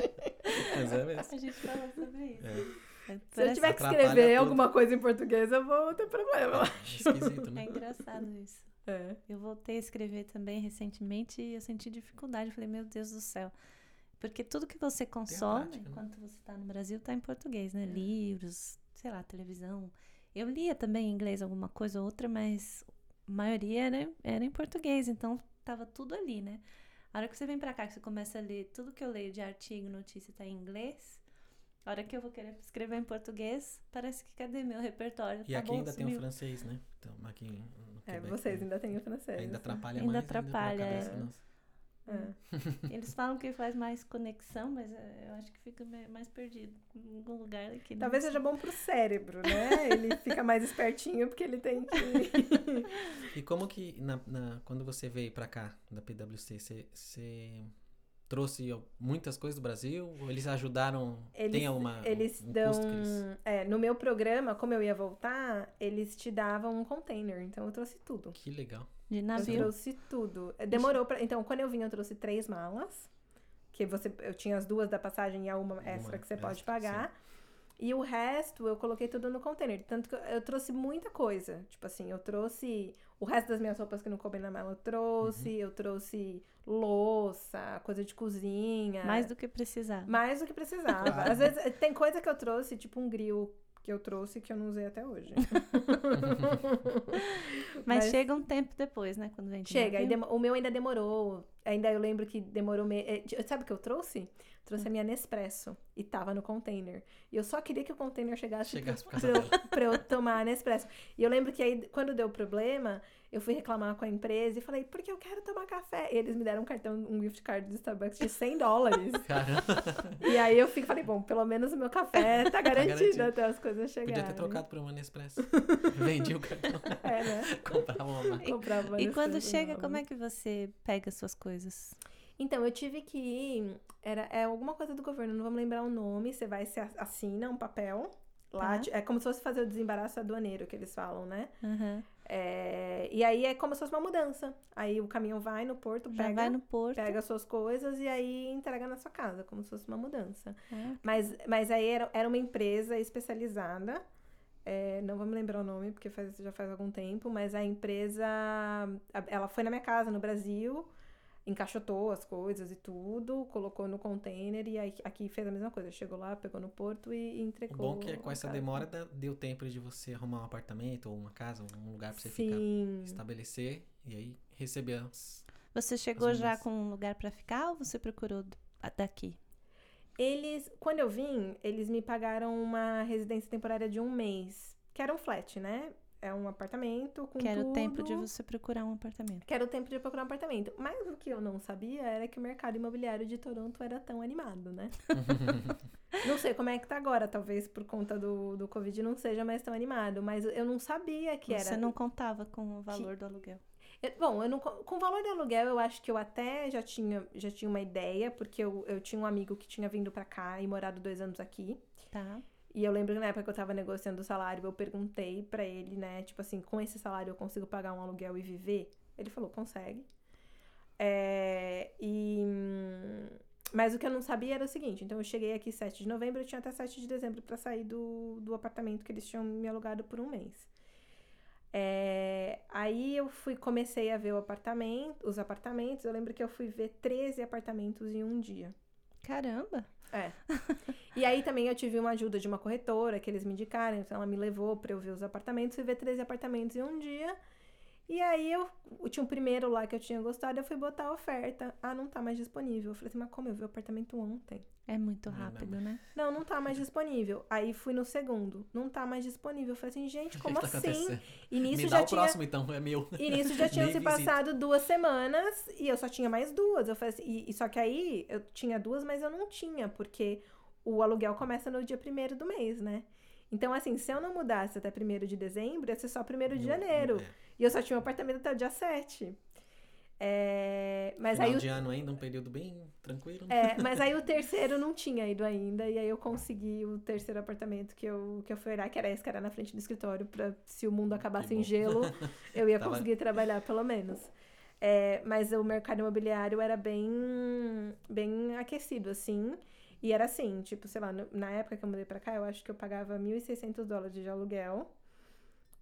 Mas é mesmo. A gente fala sobre isso. É, É, Se eu tiver que escrever tudo. alguma coisa em português, eu vou ter problema, eu é acho. esquisito, é né? engraçado isso. É. Eu voltei a escrever também recentemente e eu senti dificuldade. Eu falei, meu Deus do céu. Porque tudo que você consome prática, né? enquanto você está no Brasil está em português, né? Livros, sei lá, televisão. Eu lia também em inglês alguma coisa ou outra, mas a maioria era, era em português, então tava tudo ali, né? A hora que você vem pra cá, que você começa a ler tudo que eu leio de artigo, notícia tá em inglês, a hora que eu vou querer escrever em português, parece que cadê meu repertório? E Tá aqui bom, ainda tem o sumiu. francês, né? Então, aqui no É, Quebec, vocês né? ainda têm o francês. Ainda atrapalha Ainda mais atrapalha, ainda cabeça, é. É. Eles falam que faz mais conexão, mas é, eu acho que fica mais perdido em algum lugar aqui. Talvez seja bom pro cérebro, né? Ele fica mais espertinho porque ele tem que. E como que, na, na- quando você veio pra cá, da PwC, você, você trouxe muitas coisas do Brasil? Ou eles ajudaram? Eles, tem alguma eles um dão. custo que eles... É, no meu programa, como eu ia voltar, eles te davam um container. Então eu trouxe tudo. Que legal. De Eu navio. trouxe tudo. Demorou pra. Então, quando eu vim, eu trouxe três malas. Que você, eu tinha as duas da passagem e a uma extra que você pode extra, pagar. E o resto eu coloquei tudo no container. Tanto que eu- trouxe muita coisa. Tipo assim, eu trouxe o resto das minhas roupas que não coubem na mala, eu trouxe. Uhum. Eu trouxe louça, coisa de cozinha. Mais do que precisar. Mais do que precisava. Claro. Às vezes tem coisa que eu trouxe, tipo um grill que eu trouxe que eu não usei até hoje. Mas, Mas- chega um tempo depois, né? Quando vem de Chega, o meu ainda demorou. ainda eu lembro que demorou meio. Sabe o que eu trouxe? Trouxe a minha Nespresso e tava no container. E eu só queria que o container chegasse, Chegasse pra, eu, pra eu tomar a Nespresso. E eu lembro que aí, quando deu problema, eu fui reclamar com a empresa e falei, porque eu quero tomar café. E eles me deram um cartão, um gift card do Starbucks de 100 dólares. Caramba. e aí eu fico, falei, bom, pelo menos o meu café tá garantido, garantido. até as coisas chegarem. Podia ter trocado por uma Nespresso. Vendi o cartão. É, né? Comprava uma. Comprava uma E quando chega, como é que você pega suas coisas? Então, eu tive que ir. Era, é alguma coisa do governo, não vamos lembrar o nome. Você vai, se assina um papel. Lá, Tá. é como se fosse fazer o desembaraço aduaneiro que eles falam, né? Aham. É, e aí é como se fosse uma mudança. Aí o caminhão vai no porto, Já pega, vai no porto. pega suas coisas e aí entrega na sua casa, como se fosse uma mudança. Ah, Mas, mas aí era, era uma empresa especializada. é, não vou me lembrar o nome, porque faz- já faz algum tempo, mas a empresa. Ela foi na minha casa no Brasil, encaixotou as coisas e tudo, colocou no container e aí aqui fez a mesma coisa. Chegou lá, pegou no porto e O entregou. bom é que com a essa casa. demora deu tempo de você arrumar um apartamento ou uma casa, um lugar pra você ficar, Sim. estabelecer e aí receber as. Você chegou As já com um lugar pra ficar ou você procurou daqui? Eles, quando eu vim, eles me pagaram uma residência temporária de um mês, que era um flat, né? É um apartamento com Que era o tempo tudo. de você procurar um apartamento. Que era o tempo de procurar um apartamento. Mas o que eu não sabia era que o mercado imobiliário de Toronto era tão animado, né? não sei como é que tá agora, talvez por conta do, do Covid não seja mais tão animado, mas eu não sabia que você era. não contava com o valor do aluguel. Eu- bom, eu não, co- com o valor de aluguel, eu acho que eu até já tinha, já tinha uma ideia, porque eu, eu tinha um amigo que tinha vindo pra cá e morado dois anos aqui. Tá. E eu lembro que na época que eu tava negociando o salário, eu perguntei pra ele, né? Tipo assim, com esse salário eu consigo pagar um aluguel e viver? Ele falou, consegue. É, e, mas o que eu não sabia era o seguinte: então eu cheguei aqui 7 de novembro, eu tinha até 7 de dezembro pra sair do, do apartamento que eles tinham me alugado por um mês. É, aí eu fui, comecei a ver o apartamento, os apartamentos. Eu lembro que eu fui ver 13 apartamentos em um dia. Caramba! É. e aí também eu tive uma ajuda de uma corretora que eles me indicaram, então ela me levou pra eu ver os apartamentos, fui ver 13 apartamentos em um dia. E aí eu, eu tinha um primeiro lá que eu tinha gostado, eu fui botar a oferta. Ah, não tá mais disponível. Eu falei assim, mas como eu vi o apartamento ontem? É muito Não, não, rápido, né? Não, não tá mais disponível. Aí fui no segundo, não tá mais disponível. Eu falei assim, gente, como que tá assim? E nisso Me já dá o tinha próximo então, é meu. e nisso já tinham se passado duas semanas e eu só tinha mais duas. Eu falei assim, e, e só que aí eu tinha duas, mas eu não tinha, porque o aluguel começa no dia primeiro do mês, né? Então, assim, se eu não mudasse até primeiro de dezembro, ia ser só primeiro de janeiro. é. E eu só tinha um apartamento até o dia 7. É, mas Final aí o de ano ainda, um período bem tranquilo. é, mas aí o terceiro não tinha ido ainda, e aí eu consegui o terceiro apartamento que eu, que eu fui olhar, que era esse que era na frente do escritório, pra se o mundo acabasse Que em gelo, eu ia Tava- conseguir trabalhar pelo menos. É, mas o mercado imobiliário era bem, bem aquecido, assim. E era assim, tipo, sei lá, na época que eu mudei pra cá, eu acho que eu pagava 1.600 dólares de aluguel.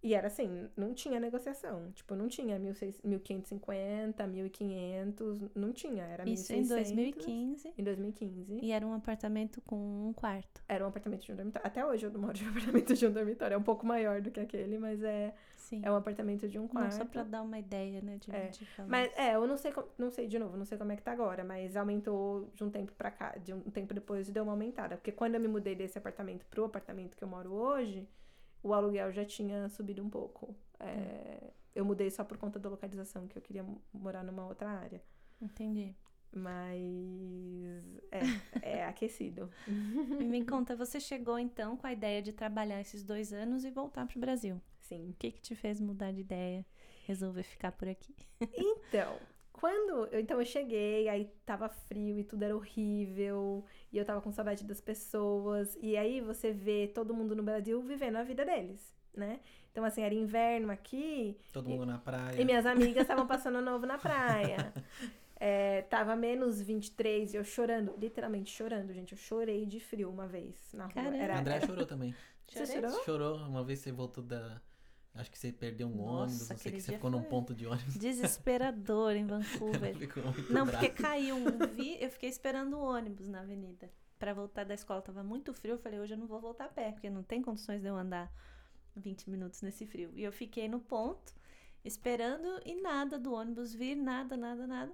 E era assim, não tinha negociação. Tipo, não tinha 1.600 1.550, 1.500, não tinha. Era 1.600. Isso em 2015. Em 2015. E era um apartamento com um quarto. Era um apartamento de um dormitório. Até hoje eu moro de um apartamento de um dormitório. É um pouco maior do que aquele, mas é, Sim. é um apartamento de um Não, quarto. só pra dar uma ideia, né? De, É. de. Mas é, eu não sei, não sei de novo, não sei como é que tá agora, mas aumentou de um tempo pra cá, de um tempo depois deu uma aumentada. Porque quando eu me mudei desse apartamento pro apartamento que eu moro hoje, o aluguel já tinha subido um pouco. É, Eu mudei só por conta da localização, que eu queria mo- morar numa outra área. Entendi. Mas é, é aquecido. Me conta, você chegou então com a ideia de trabalhar esses dois anos e voltar pro Brasil. Sim. O que que te fez mudar de ideia, resolver ficar por aqui? Então, quando. eu- Então eu cheguei, aí tava frio e tudo era horrível. E eu tava com saudade das pessoas. E aí você vê todo mundo no Brasil vivendo a vida deles, né? Então, assim, era inverno aqui. Todo mundo na praia. E minhas amigas estavam passando novo na praia. É, tava menos 23 e eu chorando, literalmente chorando, gente. Eu chorei de frio uma vez na rua. Caramba. Era, André chorou também. Você chorou? Chorou uma vez você voltou da. Acho que você perdeu um Nossa, ônibus, não sei que você ficou num ponto de ônibus. Desesperador em Vancouver. Não, porque caiu um vi, eu fiquei esperando o ônibus na avenida. Pra voltar da escola, tava muito frio. Eu falei, hoje eu não vou voltar a pé, porque não tem condições de eu andar 20 minutos nesse frio. E eu fiquei no ponto, esperando e nada do ônibus vir, nada, nada, nada.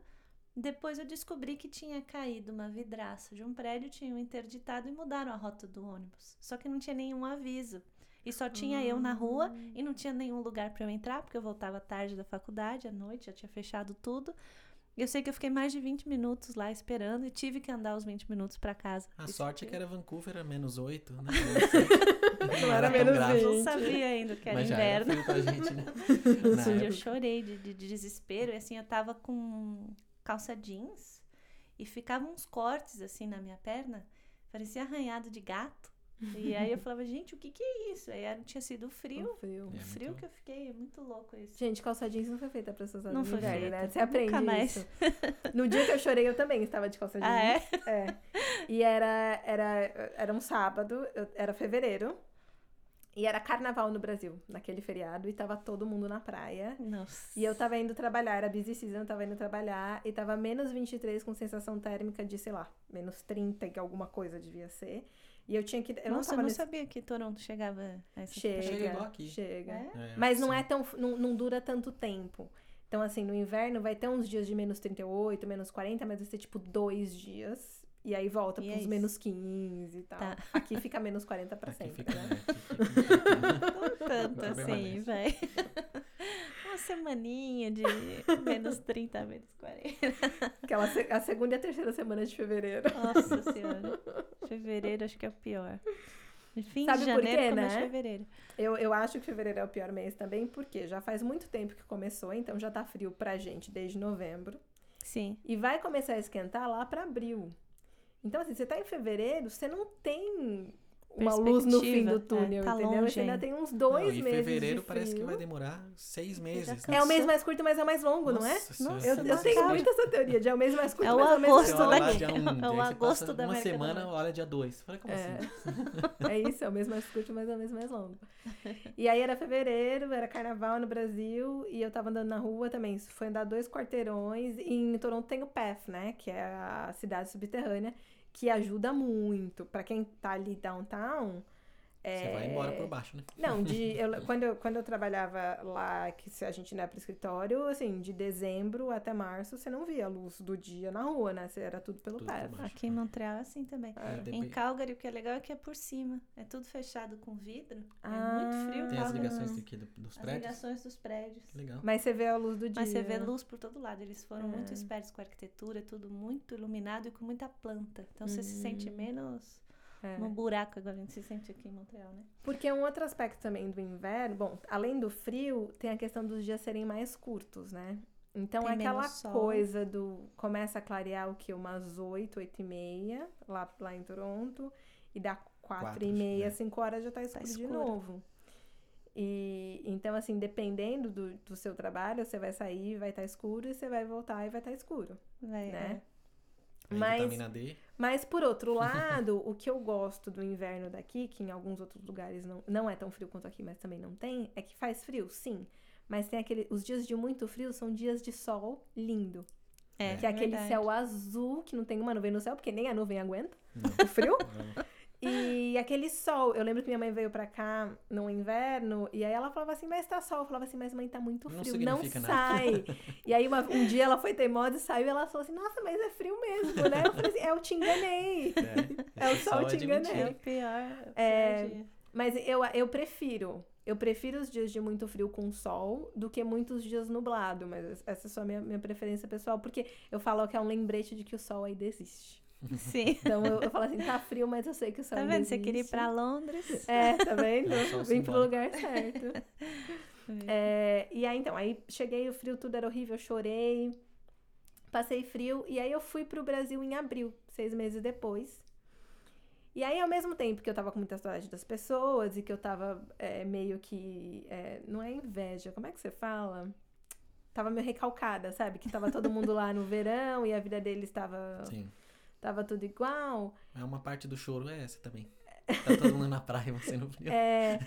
Depois eu descobri que tinha caído uma vidraça de um prédio, tinham interditado e mudaram a rota do ônibus. Só que não tinha nenhum aviso. E só tinha eu na rua e não tinha nenhum lugar para eu entrar, porque eu voltava tarde da faculdade, à noite, já tinha fechado tudo. Eu sei que eu fiquei mais de 20 minutos lá esperando e tive que andar os 20 minutos para casa. A sorte é que era Vancouver, era menos 8, né? Não era tão menos grave. Eu 20. não sabia ainda que era Mas já era inverno. frio pra gente, né? Eu chorei de, de- de desespero. E assim, eu tava com calça jeans e ficavam uns cortes assim na minha perna. Parecia arranhado de gato. E aí eu falava, gente, o que que é isso? Aí era- tinha sido frio. O frio. O É, frio muito- que eu fiquei, é muito louco isso. Gente, calça jeans não foi feita pra usada Não foi feita. né? Você aprende Nunca mais. isso. No dia que eu chorei, eu também estava de calça jeans. Ah, é? É. E era, era, era um sábado, era fevereiro. E era carnaval no Brasil, naquele feriado, e tava todo mundo na praia. Nossa. E eu tava indo trabalhar, era busy season, eu tava indo trabalhar, e tava menos 23 com sensação térmica de, sei lá, menos 30, que alguma coisa devia ser. E eu tinha que. Eu não Nossa, tava eu não nesse... sabia que Toronto chegava a essa Chega, Chega igual aqui. chega. É? É, Mas não sim. é tão. Não, não dura tanto tempo. Então, assim, no inverno vai ter uns dias de menos 38, menos 40, mas vai ser tipo dois dias. E aí volta E é pros isso. menos 15 e tal. Tá. Aqui fica menos 40 pra Aqui sempre, fica, né? né? Aqui fica- Não tanto assim, permanece. Uma semaninha de menos 30, menos 40. Aquela se- a segunda e a terceira semana de fevereiro. Nossa senhora. Fevereiro acho que é o pior. Fim Sabe de por janeiro, quê, né? fevereiro. Eu, eu acho que fevereiro é o pior mês também, porque já faz muito tempo que começou, então já tá frio pra gente desde novembro. Sim. E vai começar a esquentar lá pra abril. Então, assim, você tá em fevereiro, você não tem uma luz no fim do é, túnel, tá entendeu? longe ainda tem uns Não, dois e meses fevereiro de parece que vai demorar seis meses. né? É o mês mais curto, mas é o mais longo, não é? Nossa. Eu, eu tenho Nossa. muito essa teoria de é o mês mais curto, É o mas é o mês mais agosto longo. um, É o agosto da Uma América semana, olha dia dois. Falei, como É. assim? É isso, é o mês mais curto, mas é o mês mais longo. E aí era fevereiro, era carnaval no Brasil, e eu tava andando na rua também. Isso foi andar dois quarteirões. E em Toronto tem o PATH, né? Que é a cidade subterrânea, que ajuda muito. Pra quem tá ali downtown. Você é, vai embora por baixo, né? Não, de, eu- quando, eu, quando eu trabalhava lá, que se a gente não ia pro escritório, assim, de dezembro até março, você não via a luz do dia na rua, né? Você era tudo pelo baixo. Aqui em Montreal é assim também. É, Em Calgary, o que é legal é que é por cima. É tudo fechado com vidro. Ah, é muito frio, Tem as ligações aqui do- dos As prédios. ligações dos prédios. Que legal. Mas você vê a luz do dia. Mas você vê luz por todo lado. Eles foram É. muito espertos com a arquitetura, é tudo muito iluminado e com muita planta. Então você se sente menos É. buraco, igual a gente se sente aqui em Montreal, né? Porque um outro aspecto também do inverno, bom, além do frio, tem a questão dos dias serem mais curtos, né? Então Tem aquela menos sol. coisa do. Começa a clarear o que? Umas 8, 8 e meia, lá, lá em Toronto, e dá 4 Quatro, e meia, né? 5 horas já tá escuro, de escuro. novo. E então, assim, dependendo do, do seu trabalho, você vai sair, vai estar escuro, e você vai voltar e vai estar escuro. Vai, Né? Aí, Mas- vitamina D. Mas, por outro lado, o que eu gosto do inverno daqui, que em alguns outros lugares não, não é tão frio quanto aqui, mas também não tem, é que faz frio, sim. Mas tem aquele. Os dias de muito frio são dias de sol lindo. É, que é aquele verdade. céu azul, que não tem uma nuvem no céu, porque nem a nuvem aguenta Não. o frio. Não. E aquele sol. Eu lembro que minha mãe veio pra cá no inverno, e aí ela falava assim, mas tá sol. Eu falava assim, mas mãe, tá muito Não frio, não, nada. sai. e aí uma- um dia ela foi teimosa e saiu, e ela falou assim, nossa, mas é frio mesmo, né? Eu falei assim, é, eu te enganei. É, É o sol te de enganei. É mentira. o pior. É... o pior É. Mas eu, eu prefiro. Eu prefiro os dias de muito frio com sol do que muitos dias nublado. Mas essa é só a minha, minha preferência pessoal, porque eu falo que é um lembrete de que o sol ainda existe. Sim. Então eu, eu falo assim, tá frio, mas eu sei que o sol Tá vendo? existe. Você queria ir pra Londres? É, tá vendo? É Vim pro lugar certo. É, e aí, então, aí cheguei, o frio tudo era horrível, eu chorei, passei frio, e aí eu fui pro Brasil em abril, seis meses depois. E aí, ao mesmo tempo que eu tava com muita saudade das pessoas e que eu tava é, meio que. é, não é inveja, como é que você fala? Tava meio recalcada, sabe? Que tava todo mundo lá no verão e a vida deles tava, Sim. Tava tudo igual. É uma parte do choro é essa também. Tá todo mundo na praia, você no frio. É,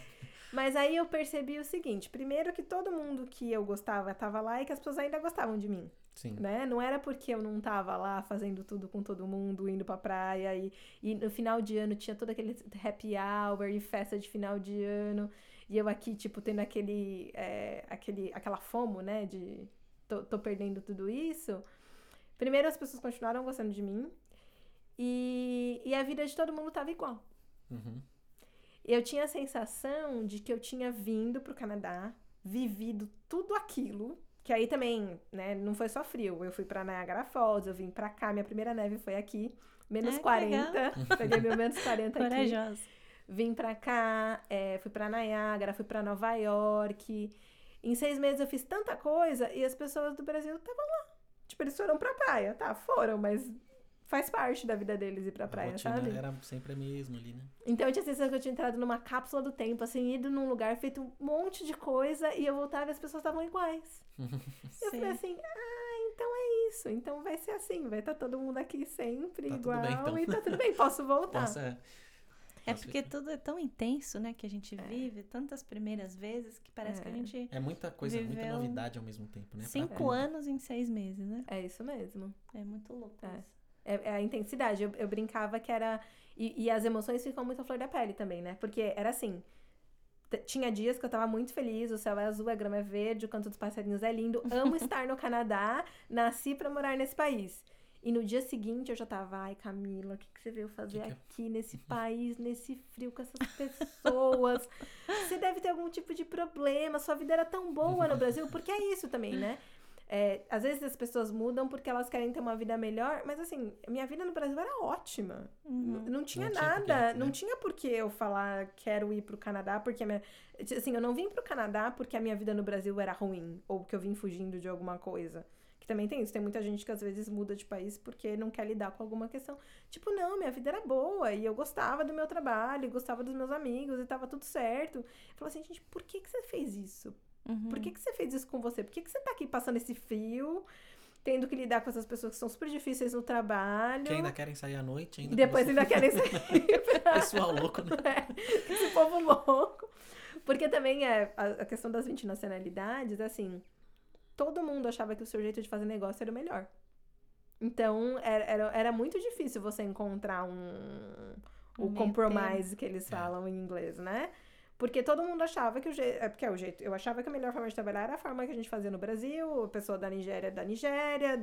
mas aí eu percebi o seguinte: primeiro, que todo mundo que eu gostava tava lá e que as pessoas ainda gostavam de mim. Sim. né? Não era porque eu não tava lá fazendo tudo com todo mundo, indo pra praia e, e no final de ano tinha todo aquele happy hour e festa de final de ano e eu aqui, tipo, tendo aquele, é, aquele aquela fomo, né? De tô, tô perdendo tudo isso. Primeiro, as pessoas continuaram gostando de mim. E, e a vida de todo mundo tava igual. Uhum. Eu tinha a sensação de que eu tinha vindo pro Canadá, vivido tudo aquilo. Que aí também, né, não foi só frio. Eu fui pra Niagara Falls, eu vim pra cá, minha primeira neve foi aqui. Menos Ah, que 40. Peguei meu menos 40 aqui. Corajosa. Vim pra cá, é, fui pra Niagara, fui pra Nova York. Em seis meses eu fiz tanta coisa e as pessoas do Brasil estavam lá. Tipo, eles foram pra praia. Tá, foram, mas faz parte da vida deles ir pra A praia, rotina sabe? era sempre a mesma ali, né? Então eu tinha a sensação que eu tinha entrado numa cápsula do tempo, assim, ido num lugar, feito um monte de coisa e eu voltava e as pessoas estavam iguais. Eu falei Sim. assim, ah, então é isso. Então vai ser assim, vai estar todo mundo aqui sempre Tá tudo igual bem, então. e tá tudo bem, posso voltar. Nossa, É Nossa, porque tudo é tão intenso, né? Que a gente vive tantas primeiras vezes que parece que a É. gente. é muita coisa, muita novidade ao mesmo tempo, né? Cinco anos em seis meses, né? É isso mesmo. É muito louco É. isso. É, é a intensidade. Eu, eu brincava que era. E, e as emoções ficam muito à flor da pele também, né? Porque era assim. Tinha dias que eu tava muito feliz, o céu é azul, a grama é verde, o canto dos passarinhos é lindo. Amo estar no Canadá, nasci pra morar nesse país. E no dia seguinte eu já tava, ai Camila, o que, que você veio fazer Que que é?" aqui nesse país, nesse frio, com essas pessoas? Você deve ter algum tipo de problema, sua vida era tão boa no Brasil, porque é isso também, né? É, às vezes as pessoas mudam porque elas querem ter uma vida melhor, mas assim, minha vida no Brasil era ótima. Uhum. Não tinha Não tinha nada, quê, não né? tinha por que eu falar quero ir pro Canadá, porque a minha. Assim, eu não vim pro Canadá porque a minha vida no Brasil era ruim, ou que eu vim fugindo de alguma coisa. Que também tem isso, tem muita gente que às vezes muda de país porque não quer lidar com alguma questão. Tipo, não, minha vida era boa e eu gostava do meu trabalho, gostava dos meus amigos e tava tudo certo. Eu falava assim, gente, por que, que você fez isso? Uhum. Por que, que você fez isso com você? Por que, que você tá aqui passando esse frio, tendo que lidar com essas pessoas que são super difíceis no trabalho? Que ainda querem sair à noite, ainda depois ainda querem sair pra... Pessoal louco, né? É, esse povo louco. Porque também é a, questão das 20 nacionalidades, assim, todo mundo achava que o seu jeito de fazer negócio era o melhor. Então, era, era, era muito difícil você encontrar um, Um o compromise que eles É. falam em inglês, né? Porque todo mundo achava que o jeito. É porque é o jeito. Eu achava que a melhor forma de trabalhar era a forma que a gente fazia no Brasil, a pessoa da Nigéria da Nigéria,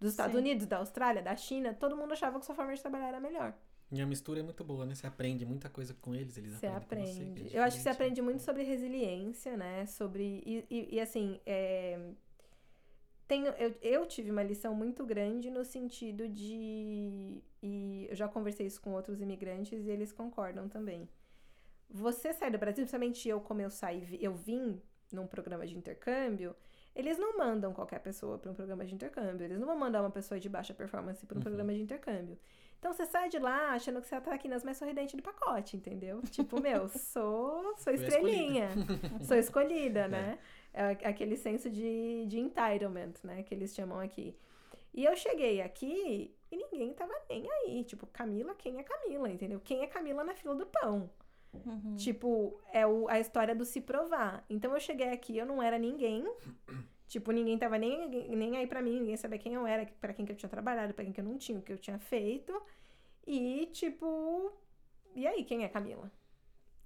dos Estados Sim. Unidos, da Austrália, da China, todo mundo achava que sua forma de trabalhar era melhor. E a mistura é muito boa, né? Você aprende muita coisa com eles, eles Você aprendem com você. aprende. que é eu acho que você aprende muito sobre resiliência, né? Sobre. E, e- e, assim, é, tenho, eu, eu tive uma lição muito grande no sentido de. E eu já conversei isso com outros imigrantes e eles concordam também. Você sai do Brasil, principalmente eu, como eu saí, eu vim num programa de intercâmbio, eles não mandam qualquer pessoa para um programa de intercâmbio. Eles não vão mandar uma pessoa de baixa performance para um Uhum. programa de intercâmbio. Então você sai de lá achando que você tá aqui nas mais sorridentes do pacote, entendeu? Tipo, meu, sou, sou estrelinha. sou escolhida, né? É aquele senso de, de entitlement, né? Que eles chamam aqui. E eu cheguei aqui e ninguém tava nem aí. Tipo, Camila, quem é Camila, entendeu? Quem é Camila na fila do pão? Uhum. Tipo, é o, a história do se provar. Então eu cheguei aqui, eu não era ninguém. Tipo, ninguém tava nem, nem aí pra mim, ninguém sabia quem eu era, pra quem que eu tinha trabalhado, pra quem que eu não tinha, o que eu tinha feito. E, tipo, e aí, quem é Camila?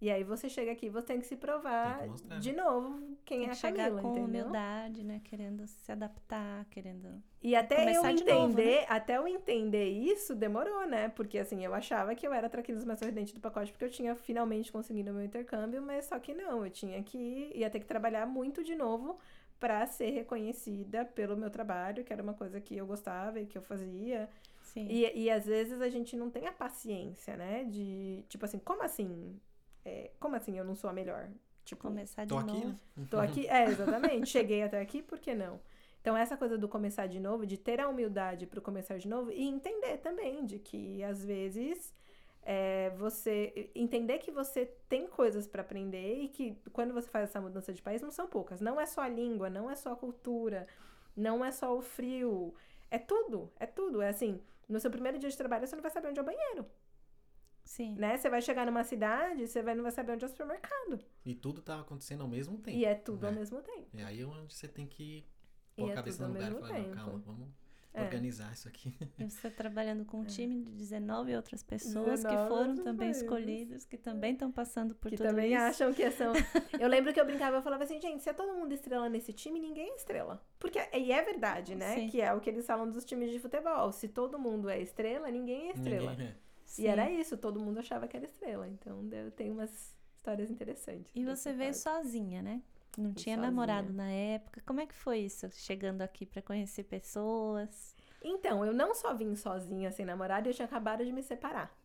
E aí você chega aqui, você tem que se provar que mostrar, de novo quem Tem é que a chegar Camila, com entendeu? humildade, né? Querendo se adaptar, querendo. E até eu de novo, né? entender, até eu entender isso, demorou, né? Porque assim, eu achava que eu era traquinas mais sorridente do pacote porque eu tinha finalmente conseguido o meu intercâmbio, mas só que não, eu tinha que ia ter que trabalhar muito de novo pra ser reconhecida pelo meu trabalho, que era uma coisa que eu gostava e que eu fazia. Sim. E, e às vezes a gente não tem a paciência, né? De, tipo assim, como assim? É, como assim eu não sou a melhor? Tipo, Começar de Tô novo. aqui, né? Tô aqui, é, exatamente. Cheguei até aqui, por que não? Então, essa coisa do começar de novo, de ter a humildade pro começar de novo e entender também de que, às vezes, é, você. Entender que você tem coisas pra aprender e que quando você faz essa mudança de país, não são poucas. Não é só a língua, não é só a cultura, não é só o frio. É tudo, é tudo. É assim, no seu primeiro dia de trabalho, você não vai saber onde é o banheiro, Sim. né? Você vai chegar numa cidade, você vai, não vai saber onde é o supermercado. E tudo tá acontecendo ao mesmo tempo. E é tudo ao né? mesmo tempo. É aí onde você tem que E pôr é a cabeça tudo no ao lugar e falar, não, calma, vamos É. organizar isso aqui. E você trabalhando com um time de 19 outras pessoas que 19 foram outros também países. escolhidas, que também estão passando por que tudo também isso. acham que são. Eu lembro que eu brincava, eu falava assim, gente, se é todo mundo estrela nesse time, ninguém é estrela. Porque, e é verdade, né? Sim. Que é o que eles falam dos times de futebol. Se todo mundo é estrela, ninguém é estrela. Ninguém, é. Sim. E era isso, todo mundo achava que era estrela. Então tem umas histórias interessantes. E você veio fase. sozinha, né? Não Fui tinha sozinha. namorado na época. Como é que foi isso? Chegando aqui pra conhecer pessoas? Então, eu não só vim sozinha sem namorado, eu tinha acabado de me separar.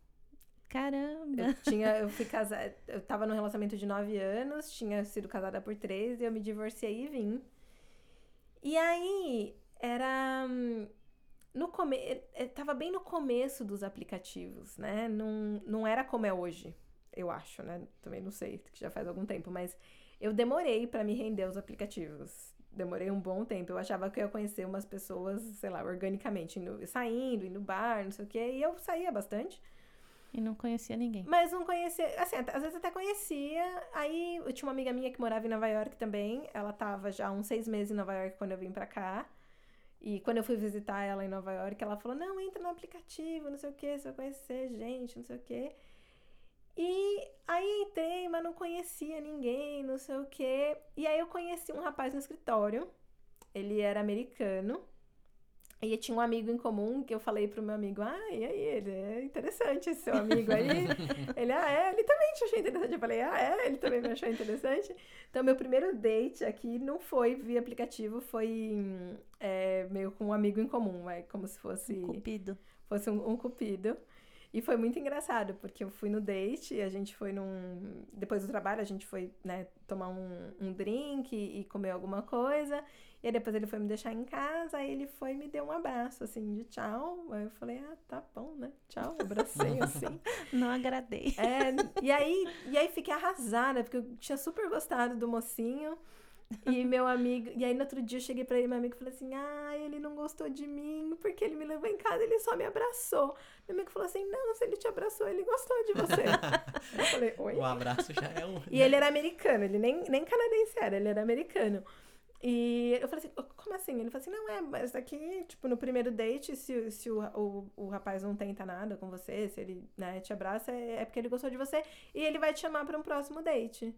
Caramba! Eu tinha, eu fui casada, eu tava num relacionamento de nove anos, tinha sido casada por três, e eu me divorciei e vim. E aí, era. No come... eh, Tava bem no começo dos aplicativos, né? Não, não era como é hoje, eu acho, né? Também não sei, que já faz algum tempo, mas eu demorei pra me render aos aplicativos. Demorei um bom tempo. Eu achava que eu ia conhecer umas pessoas, sei lá, organicamente, indo- saindo, indo no bar, não sei o quê. E eu saía bastante. E não conhecia ninguém. Mas não conhecia, assim, às vezes até conhecia. Aí eu tinha uma amiga minha que morava em Nova York também. Ela tava já uns seis meses em Nova York quando eu vim pra cá. E quando eu fui visitar ela em Nova York, ela falou: Não, entra no aplicativo, não sei o que, você vai conhecer gente, não sei o que. E aí entrei, mas não conhecia ninguém, não sei o que. E aí eu conheci um rapaz no escritório. Ele era americano. E tinha um amigo em comum que eu falei pro meu amigo, ah, e aí, ele é interessante esse seu amigo aí. ele, ah, é, ele também te achou interessante. Eu falei, ah, é, ele também me achou interessante. Então, meu primeiro date aqui não foi via aplicativo, foi é, meio com um amigo em comum, vai, como se fosse Cupido. fosse um, um cupido. E foi muito engraçado, porque eu fui no date, e a gente foi num. Depois do trabalho, a gente foi, né, tomar um, um drink e, e comer alguma coisa. E aí depois ele foi me deixar em casa, aí ele foi e me deu um abraço, assim, de tchau. Aí eu falei, ah, tá bom, né? Tchau, abracei assim. Não agradei. É, e aí, e aí fiquei arrasada, porque eu tinha super gostado do mocinho. E meu amigo, e aí no outro dia eu cheguei pra ele, meu amigo, e falei assim: "Ah, ele não gostou de mim, porque ele me levou em casa, ele só me abraçou". Meu amigo falou assim: "Não, se ele te abraçou, ele gostou de você". eu falei: "Oi". O abraço já é um. E ele era americano, ele nem, nem canadense era, ele era americano. E eu falei assim, como assim? Ele falou assim, não, é, mas aqui, tipo, no primeiro date, se, se o, o, o rapaz não tenta nada com você, se ele, né, te abraça, é, é porque ele gostou de você e ele vai te chamar pra um próximo date.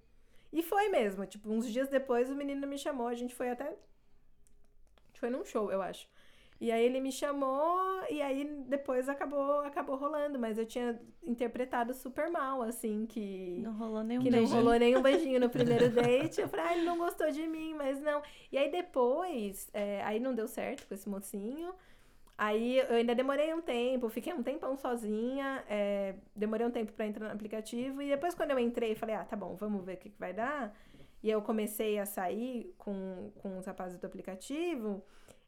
E foi mesmo, tipo, uns dias depois o menino me chamou, a gente foi até... A gente foi num show, eu acho. E aí ele me chamou e aí depois acabou, acabou rolando, mas eu tinha interpretado super mal, assim, que... Não rolou nenhum Que não beijo. rolou nenhum beijinho no primeiro date. Eu falei, ah, ele não gostou de mim, mas não. E aí depois, é, aí não deu certo com esse mocinho. Aí eu ainda demorei um tempo, fiquei um tempão sozinha, é, demorei um tempo pra entrar no aplicativo. E depois, quando eu entrei, falei, ah, tá bom, vamos ver o que, que vai dar. E eu comecei a sair com, com os rapazes do aplicativo.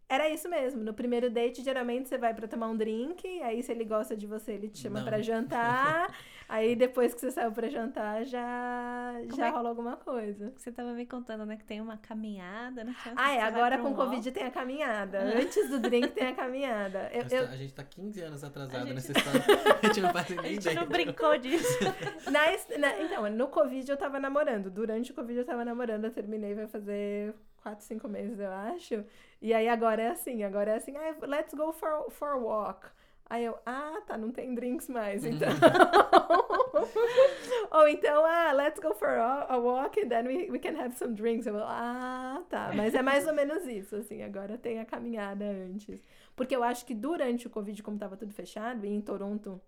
Era isso mesmo. No primeiro date, geralmente você vai pra tomar um drink. Aí, se ele gosta de você, ele te chama pra jantar. aí, depois que você saiu pra jantar, já, Como já é- rola alguma coisa. Você tava me contando, né, que tem uma caminhada, né? Ah, é. Agora com um o Covid tem a caminhada. Ah. Antes do drink tem a caminhada. Eu, eu- a gente tá 15 anos atrasado A gente- nessa história. A gente não faz A nem gente ideia. não brincou disso. na na- então, no Covid eu tava namorando. Durante o Covid eu tava namorando. Eu terminei, vai fazer quatro, cinco meses, eu acho. E aí agora é assim. Agora é assim, ah, let's go for, for a walk. Aí eu, ah, tá, não tem drinks mais, então. Ou então, ah, let's go for a, walk and then we, we can have some drinks. Eu, ah, tá. Mas é mais ou menos isso, assim. Agora tem a caminhada antes. Porque eu acho que durante o Covid, como tava tudo fechado, e em Toronto.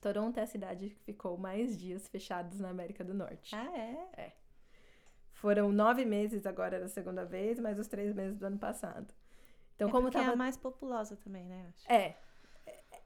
Toronto é a cidade que ficou mais dias fechados na América do Norte. Ah, é? Foram nove meses agora da segunda vez, mais os três meses do ano passado. Então, é como porque é tava a mais populosa também, né? é.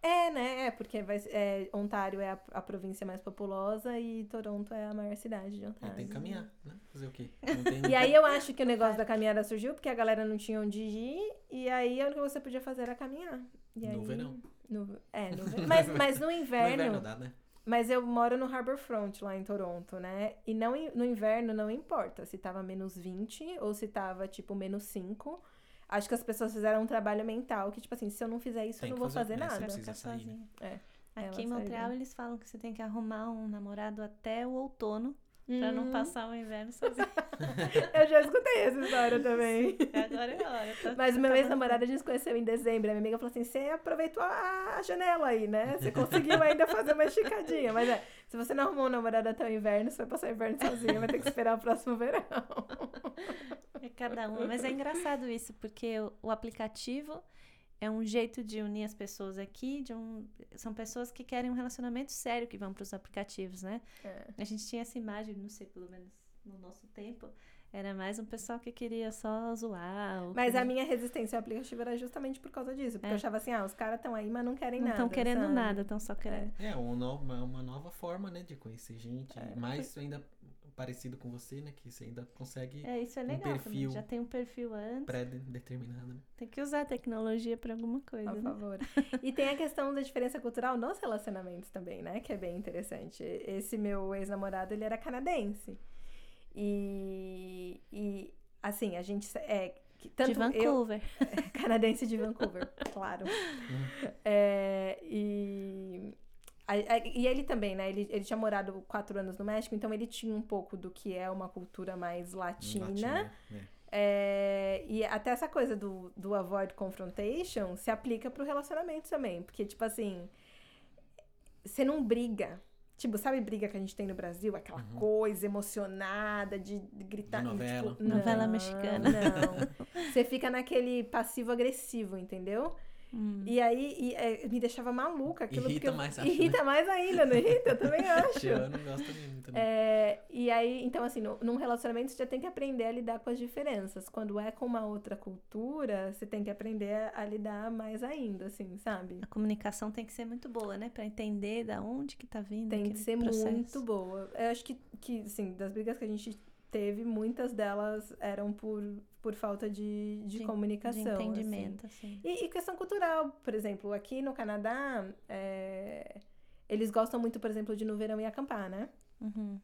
É, né? É, porque vai, é, Ontário é a, a província mais populosa e Toronto é a maior cidade de É, Ontário. tem que caminhar, né? Fazer o quê? Tem... E aí eu acho que o negócio da caminhada surgiu porque a galera não tinha onde ir, e aí a única coisa que você podia fazer era caminhar. E No aí- verão. no- é, no verão. Mas, mas no No inverno. inverno dá, né? Mas eu moro no Harbor Front, lá em Toronto, né? E não, no inverno não importa se tava menos 20 ou se tava, tipo, menos 5. Acho que as pessoas fizeram um trabalho mental que, tipo assim, se eu não fizer isso, Tem eu não vou fazer, fazer né? Você nada. precisa Ficar sair, né? sozinha. É. Aqui em Montreal eles falam que você tem que arrumar um namorado até o outono Pra não Hum. passar o inverno sozinho. Eu já escutei essa história também. Agora é hora. Tá, Mas o tá meu ex-namorado a gente se conheceu em dezembro. A minha amiga falou assim: você aproveitou a janela aí, né? Você conseguiu ainda fazer uma esticadinha. Mas é, se você não arrumou um namorado até o inverno, você vai passar o inverno sozinha, vai ter que esperar o próximo verão. É cada uma. Mas é engraçado isso, porque o, o aplicativo é um jeito de unir as pessoas aqui. De um, são pessoas que querem um relacionamento sério que vão para os aplicativos, né? É. A gente tinha essa imagem, não sei, pelo menos no nosso tempo. Era mais um pessoal que queria só zoar. ou Mas que a minha resistência ao aplicativo era justamente por causa disso. Porque É. eu achava assim: ah, os caras estão aí, mas não querem não nada. estão querendo sabe? nada, estão só querendo. É um no- uma, uma nova forma, né, de conhecer gente. É. Mais ainda parecido com você, né, que você ainda consegue É, isso é Um legal também. perfil Já tem um perfil antes. pré-determinado. né? Tem que usar a tecnologia para alguma coisa, Por né? favor. E tem a questão da diferença cultural nos relacionamentos também, né? Que é bem interessante. Esse meu ex-namorado, ele era canadense. E, e assim, a gente é tanto de eu Vancouver. canadense de Vancouver, claro. É, e e ele também, né? Ele, ele tinha morado quatro anos no México, então ele tinha um pouco do que é uma cultura mais latina. Latina, né? É, e até essa coisa do, do avoid confrontation se aplica pro relacionamento também. Porque, tipo assim, você não briga. Tipo, sabe briga que a gente tem no Brasil? Aquela Uhum. coisa emocionada de, de gritar. De novela. Tipo, Novela não, mexicana. Não. Você fica naquele passivo-agressivo, entendeu? Hum. E aí e, é, me deixava maluca aquilo. Irrita eu- mais, acho, Irrita mais ainda, não irrita? Eu também acho. Eu não gosto muito. Né? É, e aí, então, assim, no- num relacionamento você já tem que aprender a lidar com as diferenças. Quando é com uma outra cultura, você tem que aprender a, a lidar mais ainda, assim, sabe? A comunicação tem que ser muito boa, né? Pra entender da onde que tá vindo Tem que ser processo. muito boa. Eu acho que, que, assim, das brigas que a gente teve, muitas delas eram por, por falta de, de, De- comunicação. De assim. entendimento, assim. E, e questão cultural, por exemplo, aqui no Canadá, é, eles gostam muito, por exemplo, de no verão ir acampar, né? Uhum.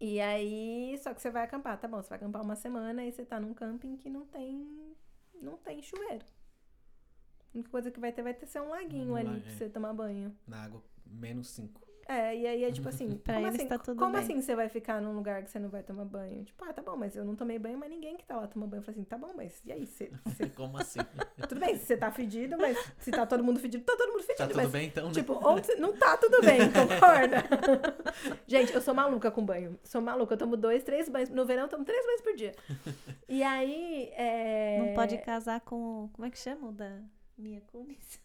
E aí, só que você vai acampar, tá bom, você vai acampar uma semana e você tá num camping que não tem não tem chuveiro. A única coisa que vai ter vai ter ser um laguinho Um ali la- pra é. você tomar banho. Na água, menos 5. É, e aí é tipo assim, Pra como, assim tá tudo como bem. assim você vai ficar num lugar que você não vai tomar banho? Tipo, ah, tá bom, mas eu não tomei banho, mas ninguém que tá lá toma banho. Eu assim, tá bom, mas e aí? Você, você- Como assim? tudo bem, se você tá fedido, mas se tá todo mundo fedido, tá todo mundo fedido. Tá tudo mas bem então, né? Tipo, ou não tá tudo bem, concorda? Gente, eu sou maluca com banho. Sou maluca. Eu tomo dois, três banhos. No verão, eu tomo três banhos por dia. E aí. É... Não pode casar com. Como é que chama o da Mia Kunis?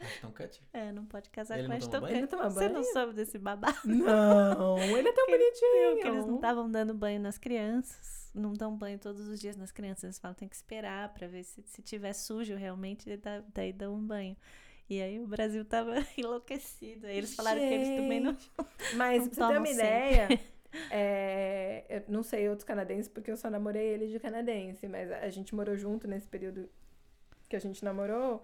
Ashton Kutcher? É, não pode casar Ele com Ashton toma Você não soube desse babado? Não, ele é tão bonitinho. Que eles não estavam dando banho nas crianças. Não dão banho todos os dias nas crianças. Eles falam tem que esperar pra ver se, se tiver sujo realmente, dá- daí dão um banho. E aí o Brasil tava enlouquecido. Aí eles falaram que eles também não. Mas não pra você ter uma sempre. ideia, é, eu não sei outros canadenses, porque eu só namorei ele de canadense, mas a gente morou junto nesse período que a gente namorou.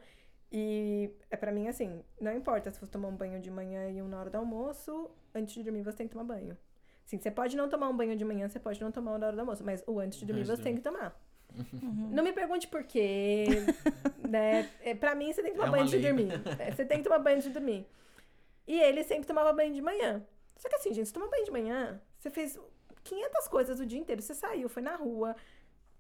E é pra mim assim, não importa se você tomar um banho de manhã e um na hora do almoço, antes de dormir você tem que tomar banho. Sim, você pode não tomar um banho de manhã, você pode não tomar um na hora do almoço, mas o antes de dormir você tem que tomar. Uhum. Não me pergunte por quê, né? É, pra mim, você tem que tomar É banho antes de dormir. É, você tem que tomar banho antes de dormir. E ele sempre tomava banho de manhã. Só que assim, gente, você toma banho de manhã, você fez 500 coisas o dia inteiro. Você saiu, foi na rua,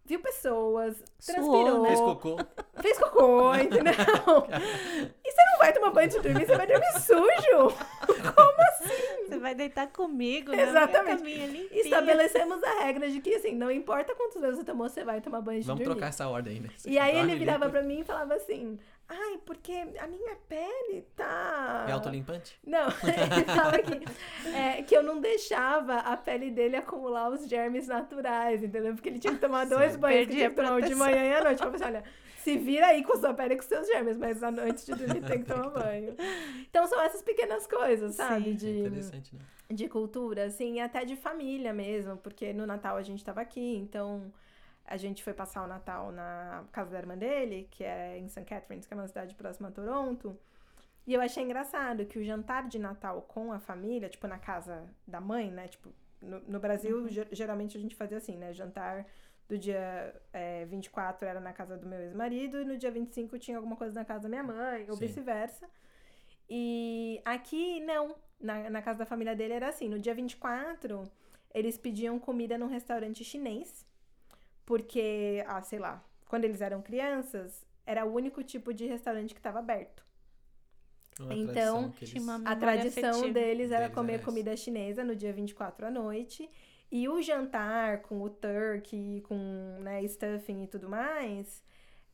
viu pessoas, Suou, transpirou, né? Fez cocô. fez cocô, entendeu? e você não vai tomar banho de dormir, você vai dormir sujo. Como assim? Você vai deitar comigo, né? Exatamente. Estabelecemos a regra de que, assim, não importa quantos vezes você tomou, você vai tomar banho antes Vamos de dormir. trocar essa ordem aí, né? E aí ele virava limpa. pra mim e falava assim: Ai, porque a minha pele tá. É autolimpante? Não, ele falava que, é, que eu não deixava a pele dele acumular os germes naturais, entendeu? Porque ele tinha que tomar dois Sim. banhos, que tinha que tomar o de manhã e à noite. Eu falei assim, olha, se vira aí com a sua pele e com seus germes, mas à noite de dormir tem que tomar banho. Então são essas pequenas coisas, sabe? Sim. De, Interessante, né? de cultura, assim, e até de família mesmo, porque no Natal a gente tava aqui, então a gente foi passar o Natal na casa da irmã dele, que é em St. Catharines, que é uma cidade próxima a Toronto. E eu achei engraçado que o jantar de Natal com a família, tipo na casa da mãe, né? Tipo, no, no Brasil, ge- geralmente a gente fazia assim, né? Jantar do dia é, 24 era na casa do meu ex-marido e no dia 25 tinha alguma coisa na casa da minha mãe, ou vice-versa. E aqui, não. Na, na casa da família dele era assim, no dia 24, eles pediam comida num restaurante chinês, porque, ah, sei lá, quando eles eram crianças, era o único tipo de restaurante que estava aberto. Uma Então, tradição eles- A tradição deles era Deles comer era comida chinesa no dia 24 à noite. E o jantar com o turkey, com né, stuffing e tudo mais,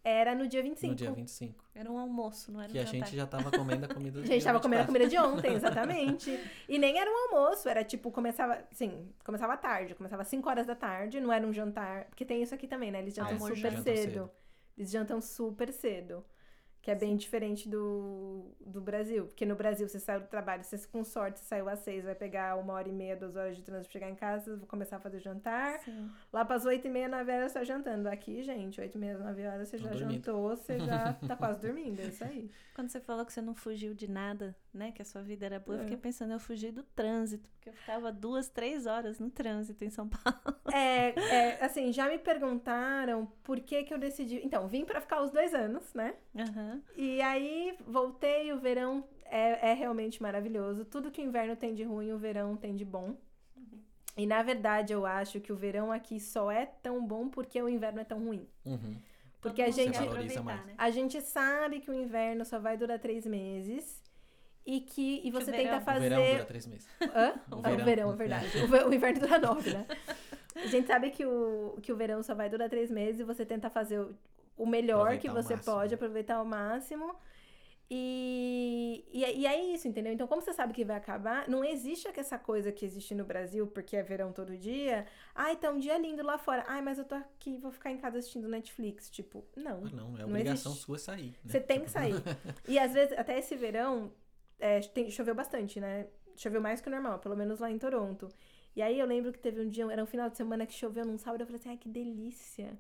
era no dia 25. No dia 25. Era um almoço, não era um Que a jantar. gente já tava comendo a comida do A gente dia tava comendo a 24. comida de ontem, exatamente. e nem era um almoço, era tipo, começava, sim, começava à tarde, começava às 5 horas da tarde, não era um jantar. Porque tem isso aqui também, né? Eles jantam Almoço, super jantam cedo. cedo. Eles jantam super cedo. Que é bem diferente do, do Brasil. Porque no Brasil, você saiu do trabalho, você com sorte você saiu às seis, vai pegar uma hora e meia, duas horas de trânsito pra chegar em casa, vou começar a fazer o jantar. Sim. Lá pras oito e meia, nove horas, você tá jantando. Aqui, gente, oito e meia, nove horas, você Tô já dormindo. jantou, você já tá quase dormindo. É isso aí. Quando você falou que você não fugiu de nada, né? Que a sua vida era boa, eu É. fiquei pensando, eu fugi do trânsito, porque eu ficava duas, três horas no trânsito em São Paulo. É, é, assim, já me perguntaram por que que eu decidi... Então, vim pra ficar os dois anos, né? E aí, voltei, o verão é, é realmente maravilhoso. Tudo que o inverno tem de ruim, o verão tem de bom. E, na verdade, eu acho que o verão aqui só é tão bom porque o inverno é tão ruim. Uhum. Porque a gente... né? A gente sabe que o inverno só vai durar três meses e que e você o tenta verão- O fazer. verão dura três meses. Hã? O Ah, O verão. verão, é verdade. O, o inverno dura nove, né? A gente sabe que o, que o verão só vai durar três meses e você tenta fazer o, melhor que Aproveitar ao você pode, aproveitar ao máximo. E, e, é- e é isso, entendeu? Então, como você sabe que vai acabar, não existe essa coisa que existe no Brasil, porque é verão todo dia. Ai, tá um dia lindo lá fora. Ai, mas eu tô aqui, vou ficar em casa assistindo Netflix. Tipo, não. Ah, não, é Não obrigação existe. sua sair. né? Você tem que Tipo, sair. E às vezes, até esse verão, é, tem- choveu bastante, né? Choveu mais que o normal, pelo menos lá em Toronto. E aí eu lembro que teve um dia, era um final de semana que choveu num sábado, eu falei assim, ai, que delícia.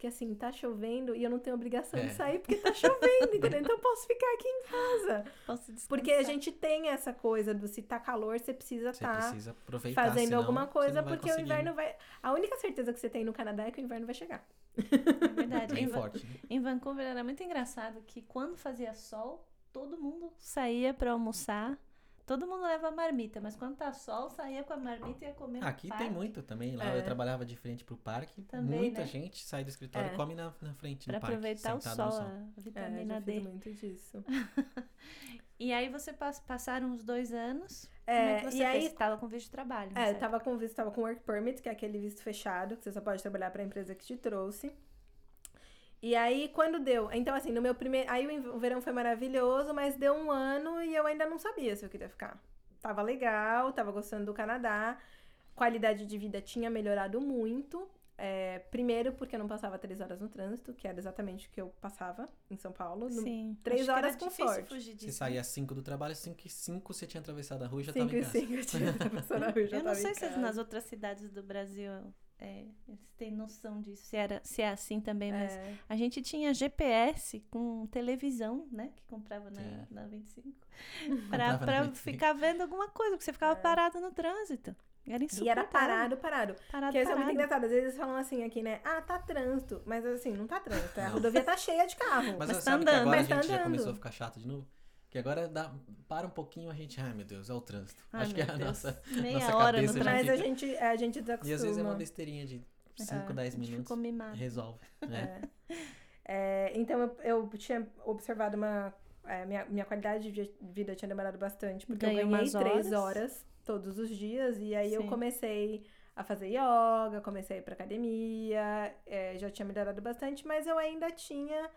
Porque assim, tá chovendo e eu não tenho obrigação É. de sair porque tá chovendo, entendeu? Então eu posso ficar aqui em casa. Posso descansar. Porque a gente tem essa coisa do se tá calor, você precisa estar precisa aproveitar, fazendo alguma coisa, porque o conseguir. inverno vai. A única certeza que você tem no Canadá é que o inverno vai chegar. É verdade. Bem Em, Va- forte. né? em Vancouver era muito engraçado que quando fazia sol, todo mundo saía pra almoçar. Todo mundo leva marmita, mas quando tá sol, saía com a marmita e ia comer no Aqui tem parque muito também. Lá É. eu trabalhava de frente pro parque. Também, muita né? gente sai do escritório É. e come na, na frente, Pra no parque. aproveitar o sol, sol. a É, vitamina já D. fiz muito disso. E aí você pass- passaram uns dois anos. Como É, é que você e aí fez? Tava com visto de trabalho. É, eu tava com visto, tava com work permit, que é aquele visto fechado, que você só pode trabalhar pra empresa que te trouxe. E aí, quando deu? Então, assim, no meu primeiro. Aí o verão foi maravilhoso, mas deu um ano e eu ainda não sabia se eu queria ficar. Tava legal, tava gostando do Canadá. Qualidade de vida tinha melhorado muito. É, primeiro, porque eu não passava três horas no trânsito, que era exatamente o que eu passava em São Paulo. No- Sim. três Acho que era horas com sorte. fugir Você disso. né? saía às 5 do trabalho, 5 e 5 você tinha atravessado a rua e já Cinco tava em e casa. cinco eu tinha atravessado a rua, já Eu não sei se nas outras cidades do Brasil é, eles têm noção disso, se, era, se é assim também, mas É. a gente tinha GPS com televisão, né? Que comprava na, Sim. na 25. Comprava Pra, na pra 25. ficar vendo alguma coisa, porque você ficava parado no trânsito. Era E era parado, parado. Parado, Porque isso é muito parado. engraçado. Às vezes eles falam assim aqui, né? Ah, tá trânsito. Mas assim, não tá trânsito. A rodovia tá cheia de carro. Mas, Mas você tá que andando. agora Mas a tá gente já andando. começou a ficar chato de novo? Que agora dá, para um pouquinho a gente, ai meu Deus, é o trânsito. Ai, Acho que é a Deus. nossa. Meia nossa hora no cabeça já trânsito. Mas a gente, a gente E desacostuma. às vezes é uma besteirinha de 5, 10 A gente minutos. ficou mimado. Resolve. Né? É, então eu, eu tinha observado uma. é, minha, minha qualidade de vida tinha demorado bastante. Porque Ganhou eu ganhei umas três horas. horas todos os dias. E aí eu Sim. comecei a fazer yoga, comecei a ir pra academia. é, já tinha melhorado bastante, mas eu ainda tinha.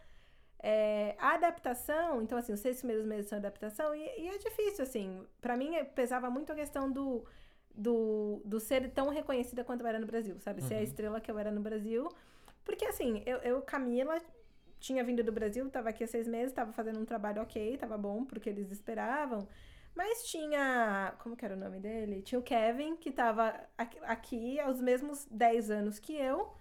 É, a adaptação, então assim, os seis primeiros meses são adaptação, e, e é difícil, assim. Pra mim, pesava muito a questão do, do, do ser tão reconhecida quanto eu era no Brasil, sabe? Ser a Uhum. estrela que eu era no Brasil. Porque assim, eu, eu Camila, tinha vindo do Brasil, tava aqui há seis meses, tava fazendo um trabalho ok, tava bom, porque eles esperavam. Mas tinha. Como que era o nome dele? Tinha o Kevin, que tava aqui- aos mesmos 10 anos que eu,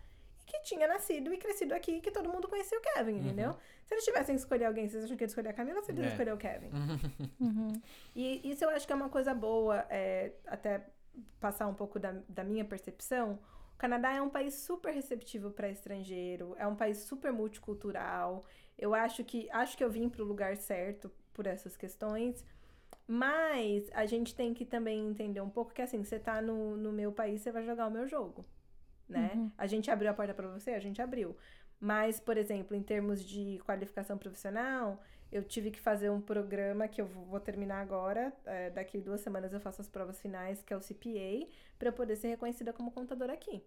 e que tinha nascido e crescido aqui, que todo mundo conhecia o Kevin, entendeu? Se eles tivessem que escolher alguém, vocês acham que eles escolher a Camila ou se eles É. escolher o Kevin? Uhum. E isso eu acho que é uma coisa boa, é, até passar um pouco da, da minha percepção. O Canadá é um país super receptivo para estrangeiro, é um país super multicultural. Eu acho que acho que eu vim para o lugar certo por essas questões. Mas a gente tem que também entender um pouco que assim, você tá no, no meu país, você vai jogar o meu jogo, né? Uhum. A gente abriu a porta pra você, a gente abriu. Mas, por exemplo, em termos de qualificação profissional, eu tive que fazer um programa que eu vou terminar agora. é, daqui duas semanas eu faço as provas finais, que é o CPA, para eu poder ser reconhecida como contadora aqui.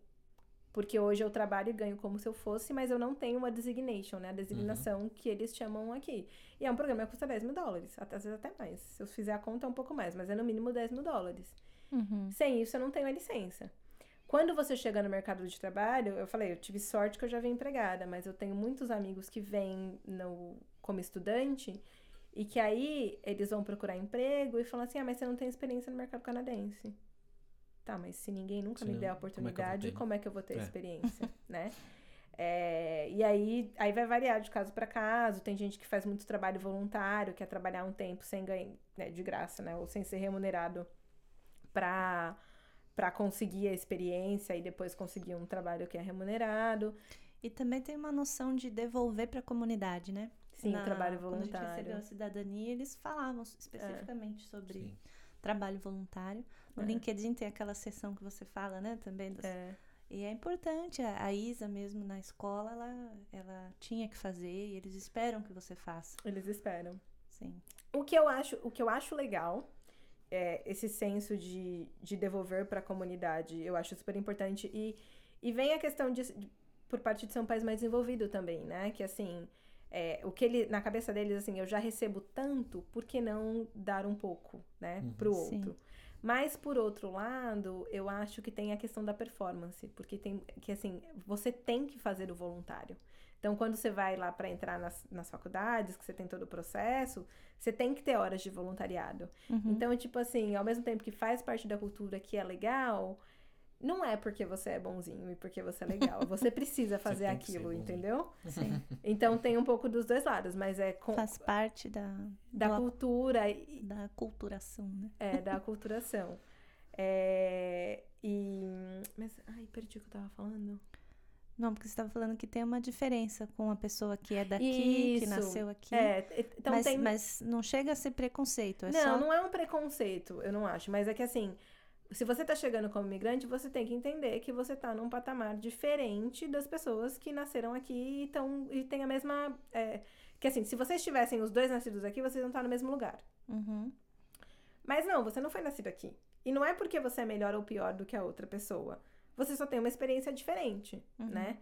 Porque hoje eu trabalho e ganho como se eu fosse, mas eu não tenho uma designation, né? A designação que eles chamam aqui. E é um programa que custa 10 mil dólares, até, às vezes até mais. Se eu fizer a conta é um pouco mais, mas é no mínimo 10 mil dólares. Uhum. Sem isso, eu não tenho a licença. Quando você chega no mercado de trabalho, eu falei, eu tive sorte que eu já vim empregada, mas eu tenho muitos amigos que vêm no, como estudante e que aí eles vão procurar emprego e falam assim: ah, mas você não tem experiência no mercado canadense. Tá, mas se ninguém nunca Se me não, der a como é que eu vou oportunidade, ter? como é que eu vou ter É. experiência, né? É, e aí, aí vai variar de caso para caso. Tem gente que faz muito trabalho voluntário, quer trabalhar um tempo sem ganhar, né, de graça, né? Ou sem ser remunerado pra, pra conseguir a experiência e depois conseguir um trabalho que é remunerado. E também tem uma noção de devolver para a comunidade, né? Sim, Na- trabalho Quando a gente recebeu voluntário. a cidadania, eles falavam especificamente sobre Sim. trabalho voluntário. No É. LinkedIn tem aquela seção que você fala, né, também. das- É. E é importante, a a Isa mesmo na escola, ela, ela tinha que fazer e eles esperam que você faça. Eles esperam. Sim. O que eu acho, o que eu acho legal é esse senso de, de devolver para a comunidade. Eu acho super importante. E, e vem a questão de, de- por parte de ser um país mais desenvolvido também, né? Que assim, é, o que ele, na cabeça deles, assim, eu já recebo tanto, por que não dar um pouco, né? Uhum. Pro Sim. Mas, por outro lado, eu acho que tem a questão da performance, porque tem que, assim, você tem que fazer o voluntário. Então, quando você vai lá para entrar nas, nas faculdades, que você tem todo o processo, você tem que ter horas de voluntariado. Uhum. Então, tipo assim, ao mesmo tempo que faz parte da cultura que é legal, não é porque você é bonzinho e porque você é legal. Você precisa fazer que ser aquilo, entendeu? Sim. Então tem um pouco dos dois lados, mas é com, Faz parte da, da do- cultura e da culturação, né? é, da aculturação. É, e. Mas. Ai, perdi o que eu tava falando. Não, porque você estava falando que tem uma diferença com a pessoa que é daqui, que Isso. nasceu aqui. É, então mas, tem. mas não chega a ser preconceito, é não, só... não é um preconceito, eu não acho. Mas é que assim, se você tá chegando como imigrante, você tem que entender que você tá num patamar diferente das pessoas que nasceram aqui e, tão, e tem a mesma. é, que assim, se vocês tivessem os dois nascidos aqui, vocês vão estar no mesmo lugar. Uhum. Mas não, você não foi nascido aqui. E não é porque você é melhor ou pior do que a outra pessoa. Você só tem uma experiência diferente, Uhum. né?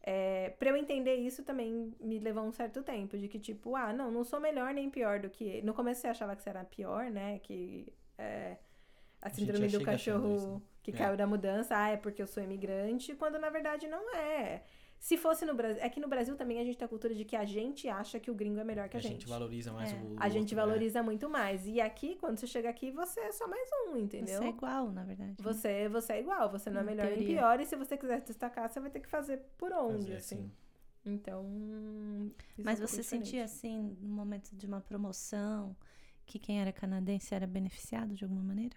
É, pra eu entender isso também me levou um certo tempo. De que, tipo, ah, não, não sou melhor nem pior do que. No começo você achava que você era pior, né? Que é, a gente síndrome já do cachorro isso, né? que É. caiu da mudança. Ah, é porque eu sou imigrante. Quando na verdade não é. Se fosse no Brasil. É que no Brasil também a gente tem a cultura de que a gente acha que o gringo é melhor que a, a gente valoriza mais É. o. a gente outro, né? valoriza muito mais. E aqui, quando você chega aqui, você é só mais um, entendeu? Você é igual, na verdade. né? Você, você é igual, você não é melhor nem pior. E se você quiser destacar, você vai ter que fazer por onde, Fazer assim. assim. Então. Mas é um você sentia assim, no momento de uma promoção, que quem era canadense era beneficiado de alguma maneira?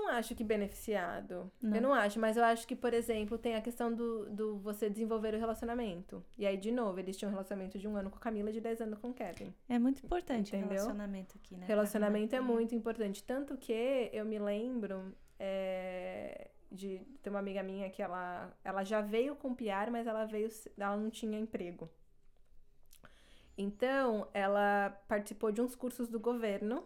Não acho que beneficiado. Não. Eu não acho, mas eu acho que, por exemplo, tem a questão do, do você desenvolver o relacionamento. E aí, de novo, eles tinham um relacionamento de um ano com a Camila e de 10 anos com o Kevin. É muito importante o Entendeu? relacionamento aqui, né? Relacionamento é muito importante. Tanto que eu me lembro é, de ter uma amiga minha que ela, ela já veio com piar, mas ela veio, ela não tinha emprego. Então, ela participou de uns cursos do governo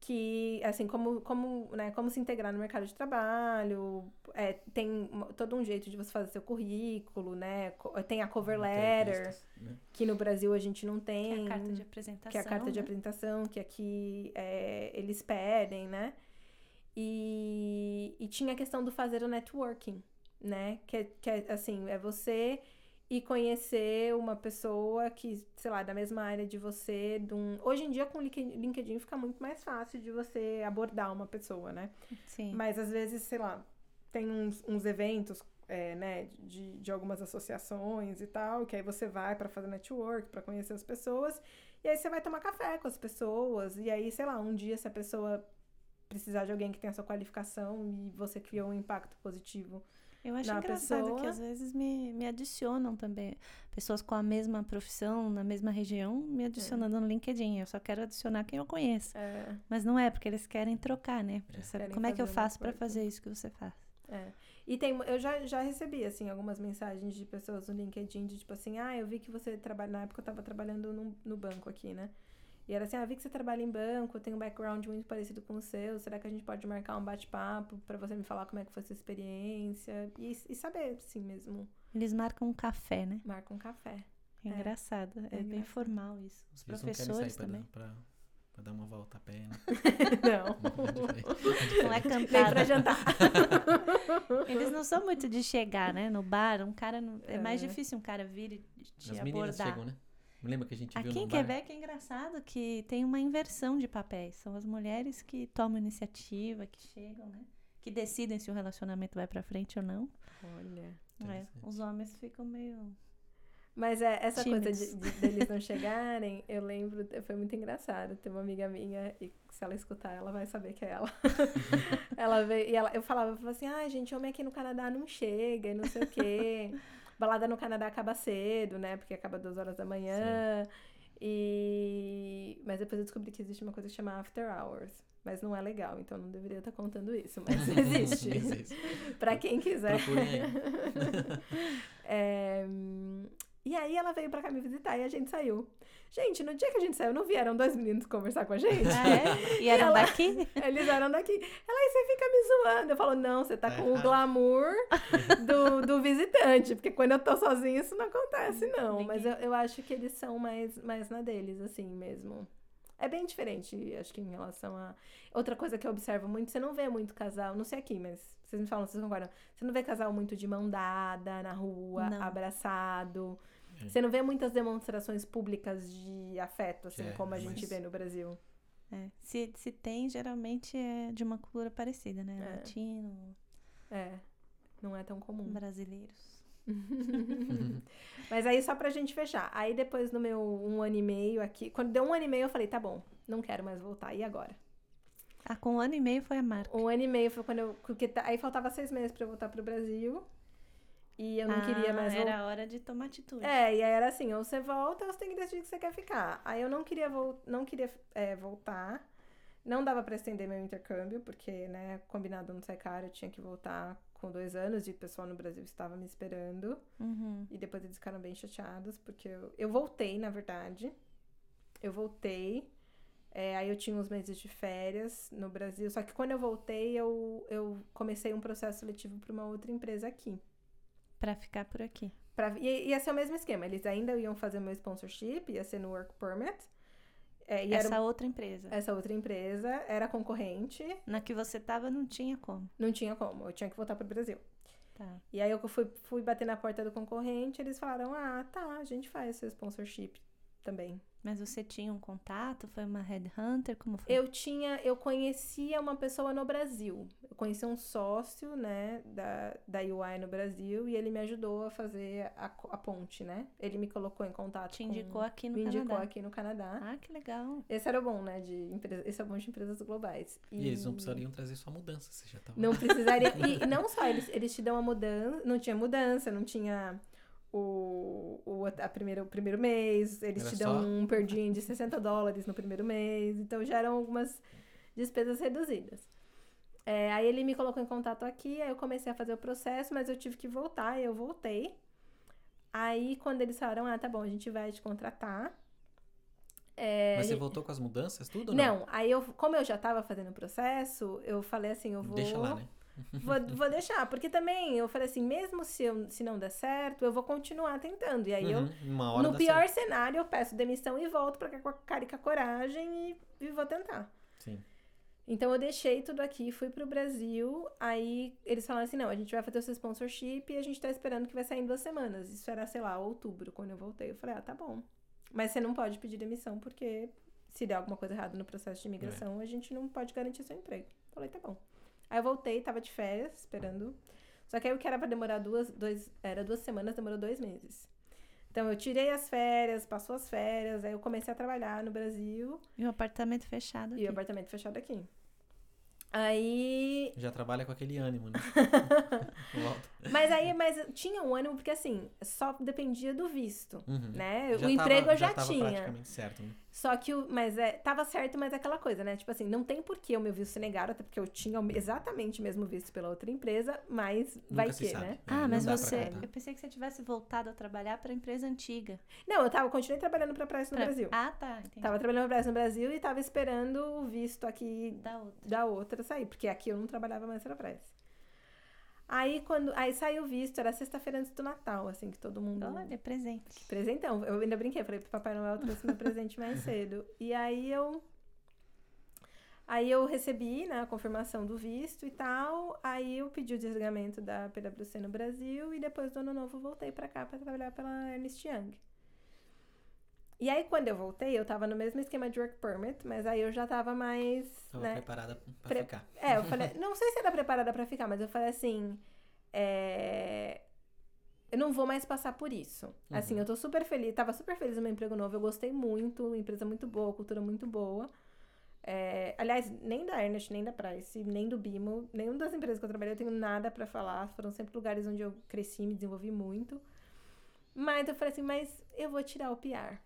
que, assim, como, como, né, como se integrar no mercado de trabalho, é, tem todo um jeito de você fazer seu currículo, né, tem a cover letter, né? que no Brasil a gente não Que tem é a carta de apresentação. que é a carta de né? apresentação, que aqui é, eles pedem, né? E, e tinha a questão do fazer o networking, né? Que, é- que é, assim, é você ir conhecer uma pessoa que, sei lá, da mesma área de você. de um- Hoje em dia, com o LinkedIn fica muito mais fácil de você abordar uma pessoa, né? Sim. Mas às vezes, sei lá, tem uns, uns eventos, é, né, de, de algumas associações e tal, que aí você vai pra fazer network, pra conhecer as pessoas, e aí você vai tomar café com as pessoas, e aí, sei lá, um dia se a pessoa precisar de alguém que tenha sua qualificação e você criou um impacto positivo Eu acho engraçado que pessoa. às vezes me, me adicionam também. Pessoas com a mesma profissão, na mesma região, me adicionando no LinkedIn. Eu só quero adicionar quem eu conheço. É, Mas não é, porque eles querem trocar, né? Pra É. saber como é que eu faço pra networking. fazer isso que você faz. é. E tem, eu já, já recebi, assim, algumas mensagens de pessoas no LinkedIn de tipo assim, ah, eu vi que você trabalha. Na época eu tava trabalhando no, no banco aqui, né? E era assim, ah, vi que você trabalha em banco, tem um background muito parecido com o seu. Será que a gente pode marcar um bate-papo pra você me falar como é que foi a sua experiência? E, e saber, assim mesmo, Eles marcam um café, né? marca um café. É, É. engraçado. É, É bem engraçado. formal isso. Os Eles professores sair pra, também. dar- pra, pra dar uma volta a pé, né? Não. Não é Nem cantado. pra jantar. Eles não são muito de chegar, né? No bar, um cara. não- É, mais É. difícil um cara vir e te As meninas abordar. chegam, né? Lembra que a gente viu Aqui no em bar? Quebec é engraçado que tem uma inversão de papéis. São as mulheres que tomam iniciativa, que chegam, né? Que decidem se o relacionamento vai pra frente ou não. Olha. É, os homens ficam meio. Mas é, essa coisa Tímidos. de, de- deles não chegarem, eu lembro, foi muito engraçado. Tem uma amiga minha, e se ela escutar, ela vai saber que é ela. ela veio, e ela, eu falava, eu falava assim, ai, gente, homem aqui no Canadá não chega, e não sei o quê. Balada no Canadá acaba cedo, né? Porque acaba duas horas da manhã. E... Mas depois eu descobri que existe uma coisa que chama After Hours. Mas não é legal, então não deveria estar contando isso. Mas existe. Existe. pra quem quiser. É, E aí ela veio pra cá me visitar e a gente saiu. Gente, no dia que a gente saiu, não vieram dois meninos conversar com a gente? É? E eram ela- daqui? Eles eram daqui. Ela aí você fica me zoando. Eu falo, não, você tá Tá com o glamour do, do visitante. Porque quando eu tô sozinha, isso não acontece, não. Mas eu, eu acho que eles são mais, mais na deles, assim mesmo. É bem diferente, acho que em relação a. Outra coisa que eu observo muito, você não vê muito casal, não sei aqui, mas vocês me falam, vocês concordam? Você não vê casal muito de mão dada na rua, Não. abraçado. É. Você não vê muitas demonstrações públicas de afeto, assim, É, como a gente mas- vê no Brasil. É. Se, se tem, geralmente é de uma cultura parecida, né? É. Latino, É. Não é tão comum. brasileiros. Mas aí só pra gente fechar. Aí depois no meu um ano e meio aqui, quando deu um ano e meio, eu falei, tá bom, não quero mais voltar. E agora? Ah, com um ano e meio foi a marca. Um ano e meio foi quando eu. Porque tá- aí faltava seis meses pra eu voltar pro Brasil. E eu não queria mais voltar. Ah, Era hora de tomar atitude. É, e aí era assim, ou você volta ou você tem que decidir que você quer ficar. Aí eu não queria, vol não queria é, voltar. Não dava pra estender meu intercâmbio, porque, né, combinado não sai caro, eu tinha que voltar com dois anos e o pessoal no Brasil estava me esperando. Uhum. E depois eles ficaram bem chateados, porque eu, eu voltei, na verdade. Eu voltei. É, aí eu tinha uns meses de férias no Brasil. Só que quando eu voltei, eu, eu comecei um processo seletivo para uma outra empresa aqui. Pra ficar por aqui. Pra, ia, ia ser o mesmo esquema. Eles ainda iam fazer meu sponsorship, ia ser no Work Permit. É, e Essa era outra empresa. essa outra empresa, era concorrente, Na que você tava, não tinha como. não tinha como, eu tinha que voltar pro Brasil. Tá. E aí eu fui, fui bater na porta do concorrente, eles falaram: ah, tá, a gente faz seu sponsorship também. Mas você tinha um contato? Foi uma headhunter? Como foi? Eu tinha, eu conhecia uma pessoa no Brasil. Eu conhecia um sócio, né, da, da UI no Brasil, e ele me ajudou a fazer a, a ponte, né? Ele me colocou em contato Te com- indicou aqui no me indicou Canadá. aqui no Canadá. Ah, que legal. Esse era o bom, né, de empresa, esse é o bom de empresas globais. E eles não precisariam trazer só mudança, você já tava. Não precisaria. E e não só, eles, eles te dão a mudança. Não tinha mudança, não tinha o, o, a primeira, o primeiro mês. Eles Era te dão só- um per diem de 60 dólares no primeiro mês. Então já eram algumas despesas reduzidas. É, aí ele me colocou em contato aqui, aí eu comecei a fazer o processo, mas eu tive que voltar, e eu voltei. Aí quando eles falaram, ah, tá bom, a gente vai te contratar. É, Mas você voltou com as mudanças, tudo não? não, aí eu, como eu já tava fazendo o processo, eu falei assim, eu vou. Deixa lá, né? Vou, vou deixar, porque também eu falei assim, mesmo se, eu, se não der certo, eu vou continuar tentando. E aí Uhum, eu, no pior certo. cenário, eu peço demissão e volto pra cá com a cara e com a coragem e, e vou tentar. Sim. Então eu deixei tudo aqui, fui pro Brasil, aí eles falaram assim, não, a gente vai fazer o seu sponsorship e a gente tá esperando que vai sair em duas semanas. Isso era, sei lá, outubro, quando eu voltei. Eu falei, ah, tá bom. Mas você não pode pedir demissão, porque se der alguma coisa errada no processo de imigração, a gente não pode garantir seu emprego. Eu falei, tá bom. Aí eu voltei, tava de férias, esperando. Só que aí o que era pra demorar duas, dois, era duas semanas, demorou dois meses. Então eu tirei as férias, passou as férias, aí eu comecei a trabalhar no Brasil. E o apartamento fechado aqui. E o apartamento fechado aqui. Aí. Já trabalha com aquele ânimo, né? Volta. Mas aí, mas tinha um ânimo, porque assim, só dependia do visto. Uhum. Né? Já o emprego tava- eu já, tava tinha. praticamente certo, né? Só que o. Mas é, tava certo, mas é aquela coisa, né? Tipo assim, não tem por que o meu visto ser negado, até porque eu tinha exatamente o mesmo visto pela outra empresa, mas vai Nunca se que, sabe. né? É, Ah, não mas pra você. Eu pensei que você tivesse voltado a trabalhar para a empresa antiga. Não, eu tava, continuei trabalhando pra Price no Pra- Brasil. Ah, tá. Entendi. Tava trabalhando pra Price no Brasil e tava esperando o visto aqui Da outra. da outra sair, porque aqui eu não trabalhava mais pra Price. Aí quando. Aí saiu o visto, era sexta-feira antes do Natal, assim, que todo mundo. Olha, presente. Presentão. Eu ainda brinquei, falei pro Papai Noel trouxe meu presente mais cedo. E aí eu. Aí eu recebi, né, a confirmação do visto e tal. Aí eu pedi o desligamento da PwC no Brasil e depois do ano novo voltei pra cá pra trabalhar pela Ernst Young. E aí quando eu voltei, eu tava no mesmo esquema de work permit, mas aí eu já tava mais, Tava né, preparada pra Pre- ficar. é, eu falei, não sei se era preparada pra ficar, mas eu falei assim, é, eu não vou mais passar por isso. Assim, Uhum. eu tô super feliz, tava super feliz no meu emprego novo, eu gostei muito, empresa muito boa, cultura muito boa. É, aliás, nem da Ernest, nem da Price, nem do Bimo, nenhuma das empresas que eu trabalhei eu tenho nada pra falar, foram sempre lugares onde eu cresci, me desenvolvi muito. Mas eu falei assim, mas eu vou tirar o PR.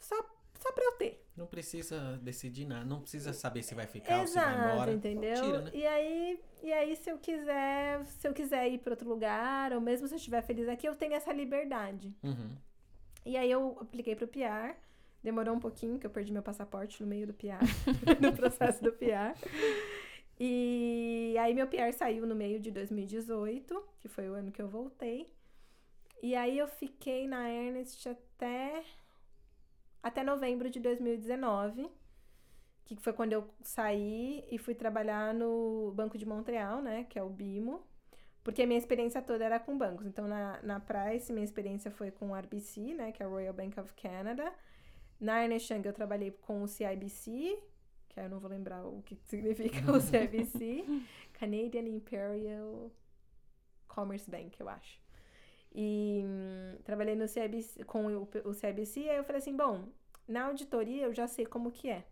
Só, só pra eu ter. Não precisa decidir nada, não precisa saber se vai ficar ou se vai Exato, embora. entendeu? Tira, né? E aí, e aí se eu quiser, se eu quiser ir para outro lugar, ou mesmo se eu estiver feliz aqui, eu tenho essa liberdade. Uhum. E aí eu apliquei pro PR. Demorou um pouquinho, que eu perdi meu passaporte no meio do PR, no processo do PR. E aí meu PR saiu no meio de 2018, que foi o ano que eu voltei. E aí eu fiquei na Ernest até até novembro de 2019, que foi quando eu saí e fui trabalhar no Banco de Montreal, né, que é o BIMO. Porque a minha experiência toda era com bancos. Então, na, na Price, minha experiência foi com o RBC, né, que é a Royal Bank of Canada. Na Ernest Young, eu trabalhei com o CIBC, que aí eu não vou lembrar o que significa o CIBC. Canadian Imperial Commerce Bank, eu acho. E hum, trabalhei no CIBC, com o, o CIBC, e aí eu falei assim, bom, na auditoria eu já sei como que é,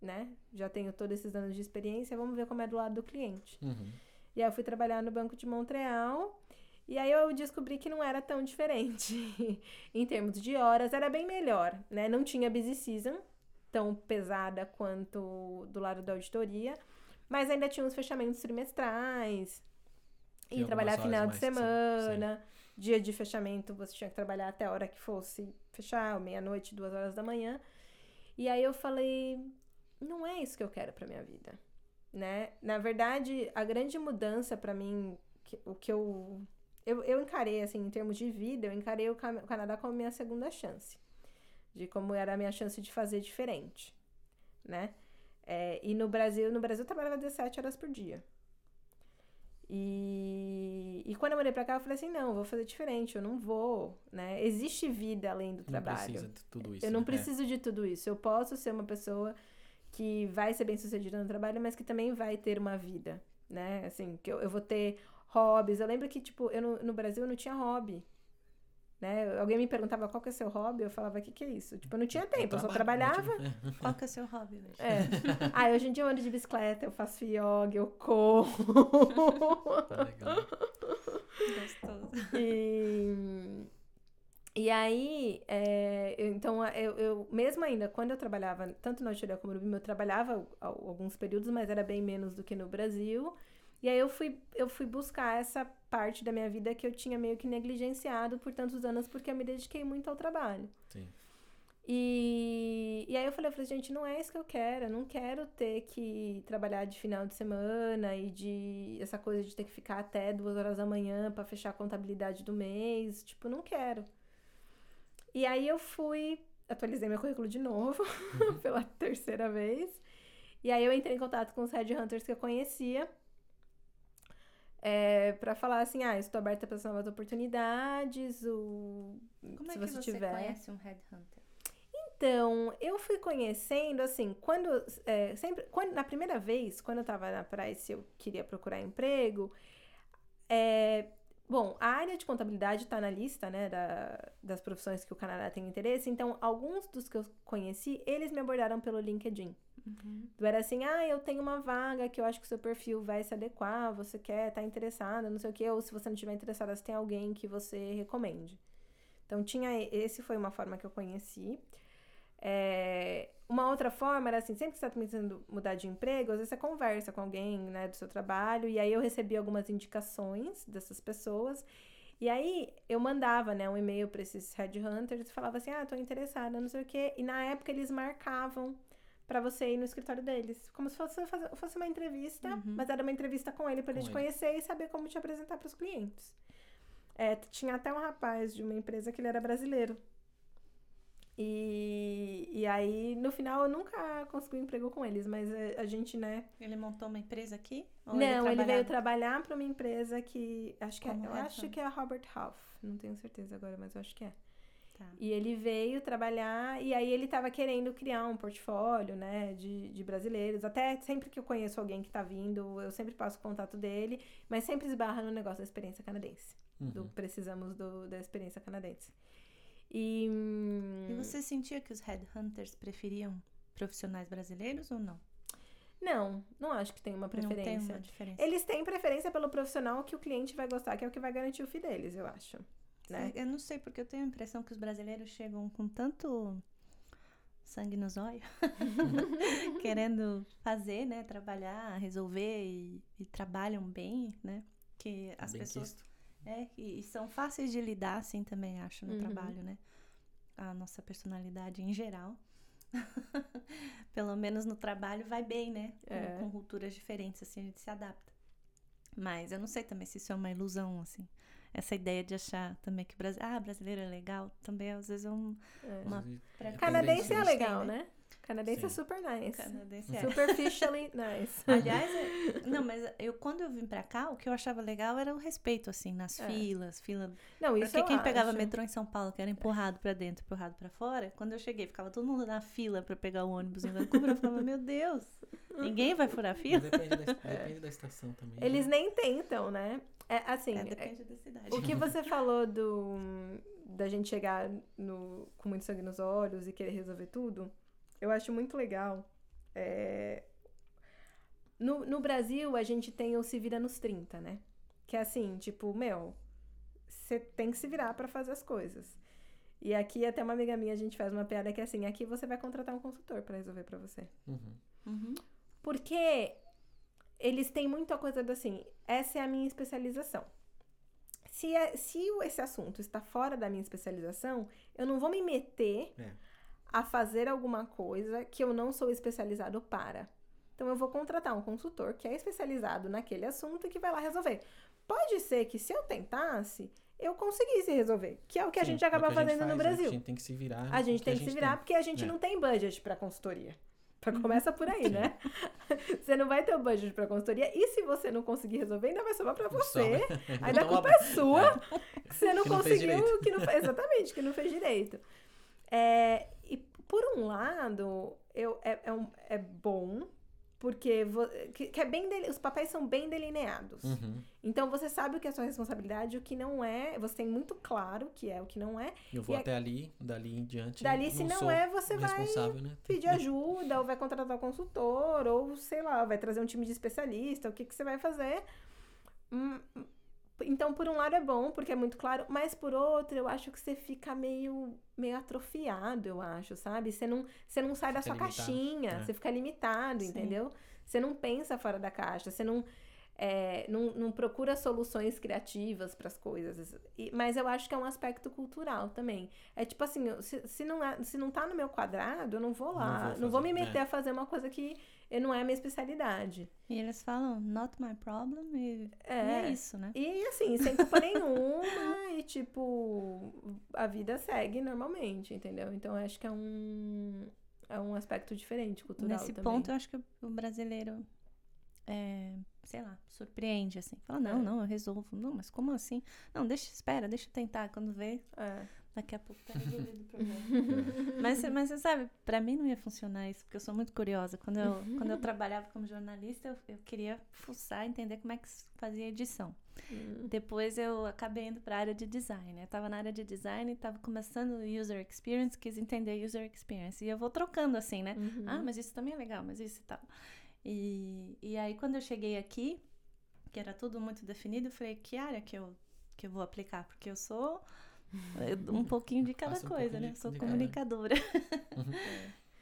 né? Já tenho todos esses anos de experiência, vamos ver como é do lado do cliente. Uhum. E aí eu fui trabalhar no Banco de Montreal. E aí eu descobri que não era tão diferente em termos de horas, era bem melhor, né? Não tinha busy season tão pesada quanto do lado da auditoria, mas ainda tinha os fechamentos trimestrais e trabalhar final de semana, dia de fechamento você tinha que trabalhar até a hora que fosse fechar, meia-noite, duas horas da manhã. E aí eu falei, não é isso que eu quero pra minha vida, né? Na verdade, a grande mudança pra mim, que- o que eu, eu eu encarei assim em termos de vida, eu encarei o o Canadá como minha segunda chance, de como era a minha chance de fazer diferente, né? É, e no Brasil, no Brasil eu trabalhava 17 horas por dia. E, e quando eu morei pra cá, eu falei assim, não, vou fazer diferente, eu não vou, né? Existe vida além do Não trabalho. precisa de tudo isso. Eu não né? É. preciso de tudo isso. Eu posso ser uma pessoa que vai ser bem sucedida no trabalho, mas que também vai ter uma vida, né? Assim, que eu, eu vou ter hobbies. Eu lembro que, tipo, eu no, no Brasil eu não tinha hobby. Né? Alguém me perguntava qual que é seu hobby, eu falava, o que, que é isso? Tipo, eu não tinha tempo, eu só trabalho, trabalhava. né? Qual que é o seu hobby hoje? É. ah, hoje em dia eu ando de bicicleta, eu faço yoga, eu corro. é, legal. Gostoso. E, e aí, é, eu- então, eu, eu, mesmo ainda, quando eu trabalhava, tanto na auditoria como no BIM, eu trabalhava al- alguns períodos, mas era bem menos do que no Brasil. E aí eu fui, eu fui buscar essa parte da minha vida que eu tinha meio que negligenciado por tantos anos, porque eu me dediquei muito ao trabalho. Sim. E, e aí eu falei, eu falei, gente, não é isso que eu quero. Eu não quero ter que trabalhar de final de semana e de essa coisa de ter que ficar até duas horas da manhã pra fechar a contabilidade do mês. Tipo, não quero. E aí eu fui, atualizei meu currículo de novo, pela terceira vez. E aí eu entrei em contato com os headhunters que eu conhecia. É, para falar assim, ah, estou aberta para novas oportunidades, o... Como se é que você tiver. conhece um headhunter? Então, eu fui conhecendo, assim, quando. é, sempre. Quando, na primeira vez, quando eu tava na Price, eu queria procurar emprego. é, bom, a área de contabilidade tá na lista, né, da- das profissões que o Canadá tem interesse. Então, alguns dos que eu conheci, eles me abordaram pelo LinkedIn. Uhum. Era assim, ah, eu tenho uma vaga que eu acho que o seu perfil vai se adequar, você quer, tá interessada, não sei o quê, ou se você não estiver interessada, se tem alguém que você recomende. Então, tinha, esse foi uma forma que eu conheci. É, uma outra forma era assim, sempre que você está pensando mudar de emprego, às vezes você conversa com alguém, né, do seu trabalho, e aí eu recebi algumas indicações dessas pessoas, e aí eu mandava, né, um e-mail para esses headhunters e falava assim, ah, tô interessada, não sei o quê, e na época eles marcavam para você ir no escritório deles, como se fosse, fosse uma entrevista, Uhum. mas era uma entrevista com ele para ele Com te ele. conhecer e saber como te apresentar para os clientes. É, tinha até um rapaz de uma empresa que ele era brasileiro. E, e aí, no final, eu nunca consegui um emprego com eles, mas a, a gente, né? Ele montou uma empresa aqui? Não, ele, veio trabalhava- trabalhar para uma empresa que. Acho que é, eu acho headhunter. que é a Robert Half. Não tenho certeza agora, mas eu acho que é. Tá. E ele veio trabalhar, e aí ele tava querendo criar um portfólio, né, de, de brasileiros. Até sempre que eu conheço alguém que tá vindo, eu sempre passo o contato dele, mas sempre esbarra no negócio da experiência canadense. Do Uhum. precisamos do, da experiência canadense. E. E você sentia que os headhunters preferiam profissionais brasileiros ou não? Não, não acho que tem uma Não tem preferência. uma diferença. Eles têm preferência pelo profissional que o cliente vai gostar, que é o que vai garantir o FII deles, eu acho. Né? Eu não sei, porque eu tenho a impressão que os brasileiros chegam com tanto sangue nos olhos, querendo fazer, né, trabalhar, resolver e, e trabalham bem, né, que as Bem pessoas quisto. é e, e são fáceis de lidar, assim também acho no Uhum. trabalho, né, a nossa personalidade em geral, pelo menos no trabalho vai bem, né, com, É. com culturas diferentes, assim a gente se adapta. Mas eu não sei também se isso é uma ilusão, assim. Essa ideia de achar também que Brasil, ah, brasileiro é legal, também às vezes é um É. Uma é Canadense é Tem, legal, né? Né? Canadense é Sim. super nice. canadense. é. Superficially nice. Aliás, é- não, mas eu quando eu vim pra cá, o que eu achava legal era o respeito, assim, nas É. filas, fila. Não, isso Porque eu quem pegava acho. metrô em São Paulo, que era empurrado pra dentro, empurrado pra fora, quando eu cheguei, ficava todo mundo na fila pra pegar o ônibus em Vancouver, eu falava, meu Deus, ninguém vai furar a Mas fila? Depende da, depende da estação também. né? Eles nem tentam, né? É assim, É, é- depende da cidade. o que você falou do da gente chegar no, com muito sangue nos olhos e querer resolver tudo, eu acho muito legal. É, No, no Brasil, a gente tem o se vira nos 30, né? Que é assim, tipo, meu, você tem que se virar pra fazer as coisas. E aqui, até uma amiga minha, a gente faz uma piada que é assim, aqui você vai contratar um consultor pra resolver pra você. Uhum. Uhum. Porque eles têm muita coisa do assim, essa é a minha especialização. Se, é- se esse assunto está fora da minha especialização, eu não vou me meter É. a fazer alguma coisa que eu não sou especializado para. Então eu vou contratar um consultor que é especializado naquele assunto e que vai lá resolver. Pode ser que se eu tentasse, eu conseguisse resolver, que é o que a Sim, gente é o acaba que a gente fazendo no faz, né? Brasil. A gente tem que se virar. A gente tem que se virar porque a gente É. não tem budget para consultoria. Pra começa por aí, né? Você não vai ter o budget para consultoria e se você não conseguir resolver, ainda vai sobrar para você. Sobra. Ainda a Então, culpa é sua que você não Que não fez conseguiu, direito. que não fe- exatamente, que não fez direito. É, por um lado, eu, é, é, um- é bom porque vo- que, que é bem deli- os papéis são bem delineados. Uhum. Então você sabe o que é sua responsabilidade, o que não é. Você tem muito claro o que é, o que não é. Eu vou E até ali, dali em diante. Dali, se não é, você vai né? pedir ajuda, ou vai contratar um consultor, ou sei lá, vai trazer um time de especialista, o que, que você vai fazer. Hum, Então, por um lado é bom, porque é muito claro, mas por outro, eu acho que você fica meio, meio atrofiado, eu acho, sabe? Você não, você não sai da Fica sua limitado, caixinha, é. você fica limitado, Sim. entendeu? Você não pensa fora da caixa, você não. é, não, não procura soluções criativas para as coisas. E- mas eu acho que é um aspecto cultural também. É tipo assim, se, se, não, é, se não tá no meu quadrado, eu não vou lá. Não Não vou vou, me fazer, meter é. a fazer uma coisa que eu- não é a minha especialidade. E eles falam, not my problem, e e É. é, isso, né? E assim, sem culpa nenhuma, e tipo, a vida segue normalmente, entendeu? Então acho que é um, é um aspecto diferente cultural. Nesse também. ponto, eu acho que o brasileiro, é, sei lá, surpreende, assim. Fala, não, É. não, eu resolvo. Não, mas como assim? Não, deixa, espera, deixa eu tentar. Quando vê, É. Daqui a pouco tá resolvido o problema. mas, mas você sabe, pra mim não ia funcionar isso, porque eu sou muito curiosa. Quando eu, quando eu trabalhava como jornalista, eu, eu queria fuçar, entender como é que fazia edição. Hum. Depois eu acabei indo para a área de design. Eu estava na área de design e estava começando user experience, quis entender user experience. E eu vou trocando assim, né? Uhum. Ah, mas isso também é legal, mas isso e tal. E, e aí quando eu cheguei aqui, que era tudo muito definido, eu falei, que área que eu, que eu vou aplicar? Porque eu sou um pouquinho de cada um coisa, pouquinho né? de- sou comunicadora. Uhum.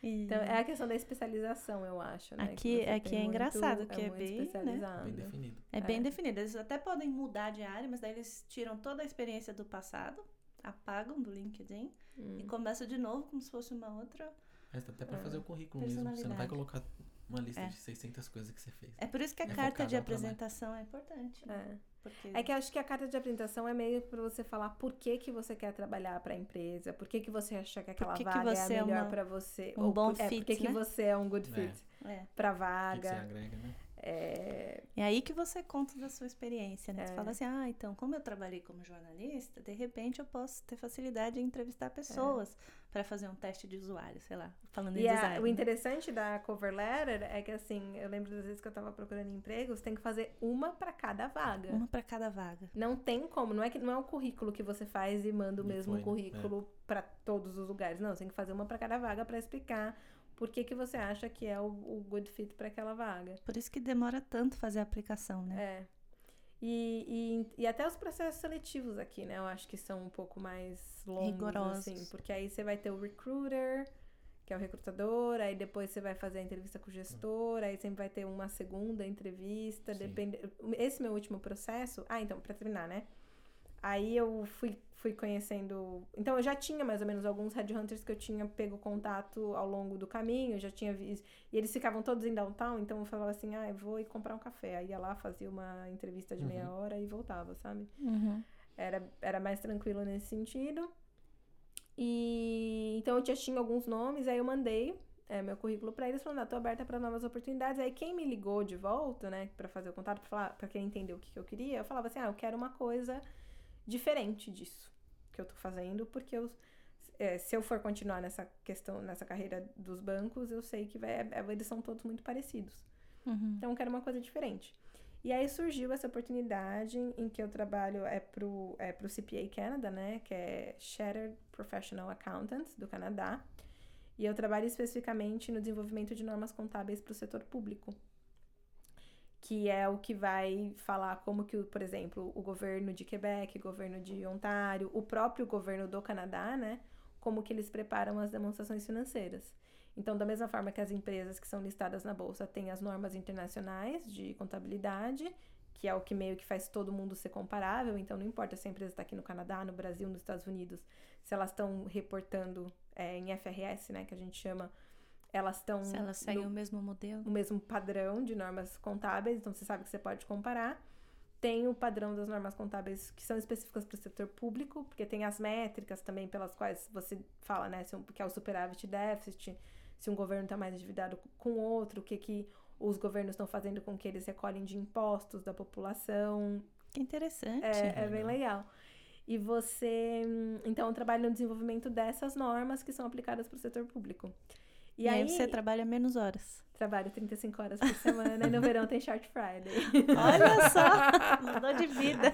E- Então, é a questão da especialização, eu acho, né? Aqui- aqui tem é engraçado, muito- que é muito bem, né? especializado. Bem definido. É bem É. definido. Eles até podem mudar de área, mas daí eles tiram toda a experiência do passado, apagam do LinkedIn Hum. e começam de novo como se fosse uma outra. Dá até pra É. fazer o currículo mesmo. Você não vai colocar uma lista É. de 600 coisas que você fez. É por isso que a É carta de trabalho. apresentação é importante. né? É. Porque É que eu acho que a carta de apresentação é meio para você falar por que, que você quer trabalhar para a empresa, por que, que você acha que aquela que que vaga você é é a melhor para você, um ou bom por, é, por fit, que, que né? você é um good É. fit é. para O que, que você vaga. agrega, né? É, É aí que você conta da sua experiência, né? Você É. fala assim, ah, então, como eu trabalhei como jornalista, de repente eu posso ter facilidade em entrevistar pessoas para fazer um teste de usuário, sei lá, falando em E a- design. o né? interessante da cover letter é que, assim, eu lembro das vezes que eu tava procurando emprego, você tem que fazer uma para cada vaga. Uma para cada vaga. Não tem como, não é que não é o currículo que você faz e manda o E mesmo foi, né? currículo pra todos os lugares. Não, você tem que fazer uma para cada vaga para explicar por que, que você acha que é o, o good fit para aquela vaga. Por isso que demora tanto fazer a aplicação, né? É. E, e, e até os processos seletivos aqui, né? Eu acho que são um pouco mais longos, Rigorosos. assim. Porque aí você vai ter o recruiter, que é o recrutador, aí depois você vai fazer a entrevista com o gestor, aí sempre vai ter uma segunda entrevista, Sim. depende... Esse meu último processo... Ah, então, pra terminar, né? Aí eu fui, fui conhecendo... Então, eu já tinha mais ou menos alguns headhunters que eu tinha pego contato ao longo do caminho, já tinha visto... E eles ficavam todos em downtown, então eu falava assim, ah, eu vou ir comprar um café. Aí ia lá, fazia uma entrevista de meia hora e voltava, sabe? Uhum. Era, era mais tranquilo nesse sentido. E então eu já tinha alguns nomes, aí eu mandei é, meu currículo pra eles, falando, ah, tô aberta para novas oportunidades. Aí quem me ligou de volta, né, pra fazer o contato, pra, falar, pra quem entender o que, que eu queria, eu falava assim, ah, eu quero uma coisa diferente disso que eu tô fazendo, porque eu, é, se eu for continuar nessa questão, nessa carreira dos bancos, eu sei que vai, é, eles são todos muito parecidos. Uhum. Então eu quero uma coisa diferente. E aí surgiu essa oportunidade em que eu trabalho é pro, é pro CPA Canada, né? Que é Chartered Professional Accountants do Canadá. E eu trabalho especificamente no desenvolvimento de normas contábeis para o setor público. Que é o que vai falar como que, por exemplo, o governo de Quebec, o governo de Ontário, o próprio governo do Canadá, né? Como que eles preparam as demonstrações financeiras. Então, da mesma forma que as empresas que são listadas na bolsa têm as normas internacionais de contabilidade, que é o que meio que faz todo mundo ser comparável, então não importa se a empresa está aqui no Canadá, no Brasil, nos Estados Unidos, se elas estão reportando é, em FRS, né, que a gente chama, elas estão Se elas seguem no o mesmo modelo. o mesmo padrão de normas contábeis, então você sabe que você pode comparar. Tem o padrão das normas contábeis que são específicas para o setor público, porque tem as métricas também pelas quais você fala, né, se um, que é o superávit déficit, se um governo está mais endividado com o outro, o que, que os governos estão fazendo com que eles recolhem de impostos da população. Que interessante. É, é bem legal. legal. E você, hum, então, trabalha no desenvolvimento dessas normas que são aplicadas para o setor público. E, aí, você trabalha menos horas. Trabalho 35 horas por semana e no verão tem Short Friday. Olha só, mudou de vida.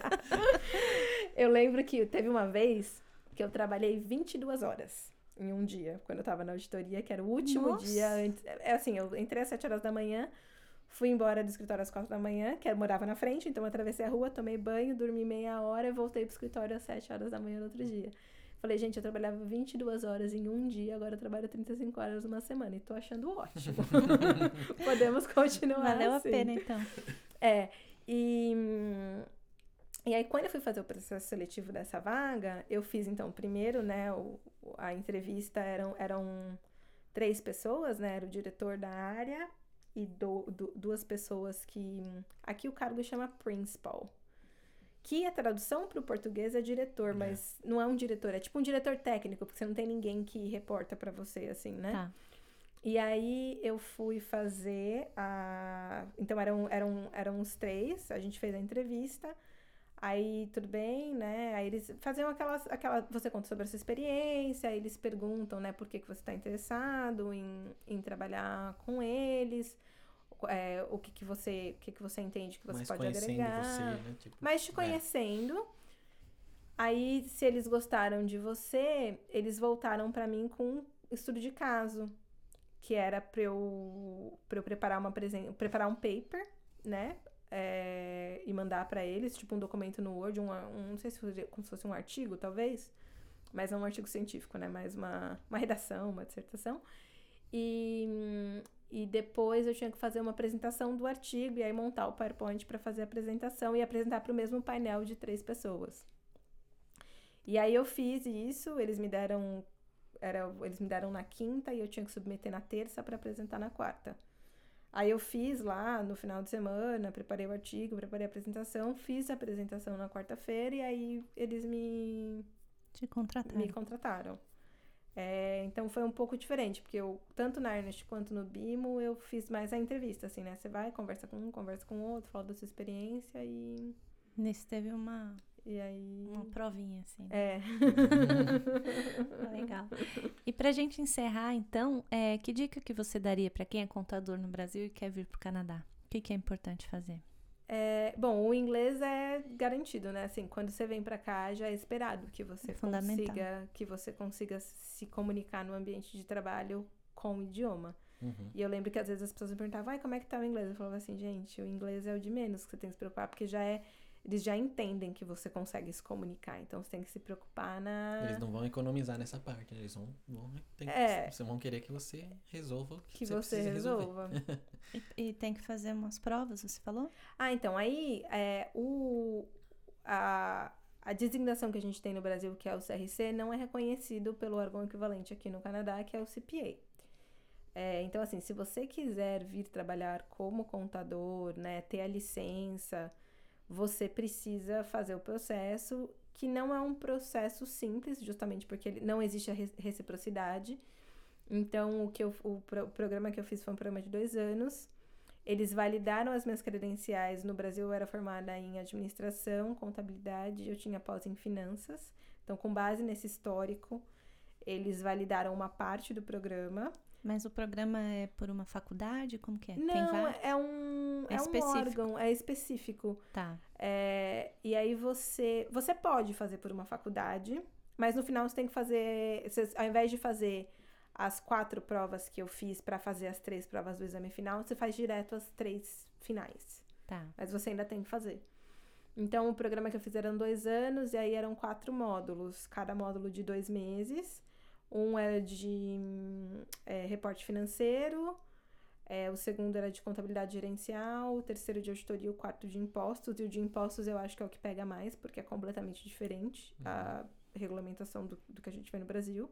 Eu lembro que teve uma vez que eu trabalhei 22 horas em um dia, quando eu tava na auditoria, que era o último Nossa. dia. antes- É assim, eu entrei às 7 horas da manhã, fui embora do escritório às 4 da manhã, que eu morava na frente, então eu atravessei a rua, tomei banho, dormi meia hora e voltei pro escritório às 7 horas da manhã no outro dia. Falei, gente, eu trabalhava 22 horas em um dia, agora eu trabalho 35 horas numa semana e tô achando ótimo. Podemos continuar Valeu a assim. pena, então. É, e, e aí quando eu fui fazer o processo seletivo dessa vaga, eu fiz então primeiro, né, o, a entrevista eram, eram três pessoas, né, era o diretor da área e do- du- duas pessoas que, aqui o cargo chama principal, que a tradução para o português é diretor, É. mas não é um diretor, é tipo um diretor técnico, porque você não tem ninguém que reporta para você, assim, né? Tá. E aí eu fui fazer a. Então eram, eram, eram os três, a gente fez a entrevista. Aí, tudo bem, né? Aí eles faziam aquelas, aquela, você conta sobre a sua experiência, aí eles perguntam, né, por que, que você está interessado em, em trabalhar com eles, é, o que, que você, o que, que você entende que você Mais pode conhecendo agregar. você, né? Tipo, Mas te é. conhecendo, aí se eles gostaram de você, eles voltaram pra mim com um estudo de caso, que era pra eu, pra eu preparar uma presen preparar um paper, né? É, e mandar pra eles, tipo um documento no Word, um, um não sei se fosse, como se fosse um artigo, talvez, mas é um artigo científico, né? Mais uma, uma redação, uma dissertação. E, e depois eu tinha que fazer uma apresentação do artigo e aí montar o PowerPoint para fazer a apresentação e apresentar para o mesmo painel de três pessoas. E aí eu fiz isso, eles me deram era, eles me deram na quinta e eu tinha que submeter na terça para apresentar na quarta. Aí eu fiz lá no final de semana, preparei o artigo, preparei a apresentação, fiz a apresentação na quarta-feira e aí eles me Te contrataram. me contrataram. É, então foi um pouco diferente, porque eu, tanto na Ernest quanto no Bimo, eu fiz mais a entrevista, assim, né? Você vai, conversa com um, conversa com o outro, fala da sua experiência e, Nesse teve uma, e aí. uma provinha, assim. É. Legal. E pra gente encerrar, então, é, que dica que você daria pra quem é contador no Brasil e quer vir pro Canadá? O que, que é importante fazer? É, bom, o inglês é garantido, né? Assim, quando você vem pra cá, já é esperado que você É consiga que você consiga se comunicar no ambiente de trabalho com o idioma. Uhum. E eu lembro que às vezes as pessoas me perguntavam, ai, como é que tá o inglês? Eu falava assim, gente, o inglês é o de menos que você tem que se preocupar, porque já é. Eles já entendem que você consegue se comunicar. Então você tem que se preocupar na. Eles não vão economizar nessa parte, né? eles vão, vão, tem, É. vocês vão querer que você resolva o que, que você, você resolva. E, e tem que fazer umas provas, você falou? Ah, então, aí é, o, a, a designação que a gente tem no Brasil, que é o CRC, não é reconhecido pelo órgão equivalente aqui no Canadá, que é o CPA. É, então, assim, se você quiser vir trabalhar como contador, né, ter a licença, você precisa fazer o processo, que não é um processo simples, justamente porque ele, não existe a re- reciprocidade. Então, o, que eu, o, pro- o programa que eu fiz foi um programa de dois anos. Eles validaram as minhas credenciais. No Brasil, eu era formada em administração, contabilidade, eu tinha pós em finanças. Então, com base nesse histórico, eles validaram uma parte do programa. Mas o programa é por uma faculdade? Como que é? Não, é um, É é um órgão, é específico. Tá. É, e aí você, você pode fazer por uma faculdade, mas no final você tem que fazer, você- ao invés de fazer as quatro provas que eu fiz para fazer as três provas do exame final, você faz direto as três finais. Tá. Mas você ainda tem que fazer. Então, o programa que eu fiz eram dois anos, e aí eram quatro módulos, cada módulo de dois meses. Um era de é, reporte financeiro, é, o segundo era de contabilidade gerencial, o terceiro de auditoria, o quarto de impostos. E o de impostos eu acho que é o que pega mais, porque é completamente diferente a regulamentação do, do que a gente vê no Brasil.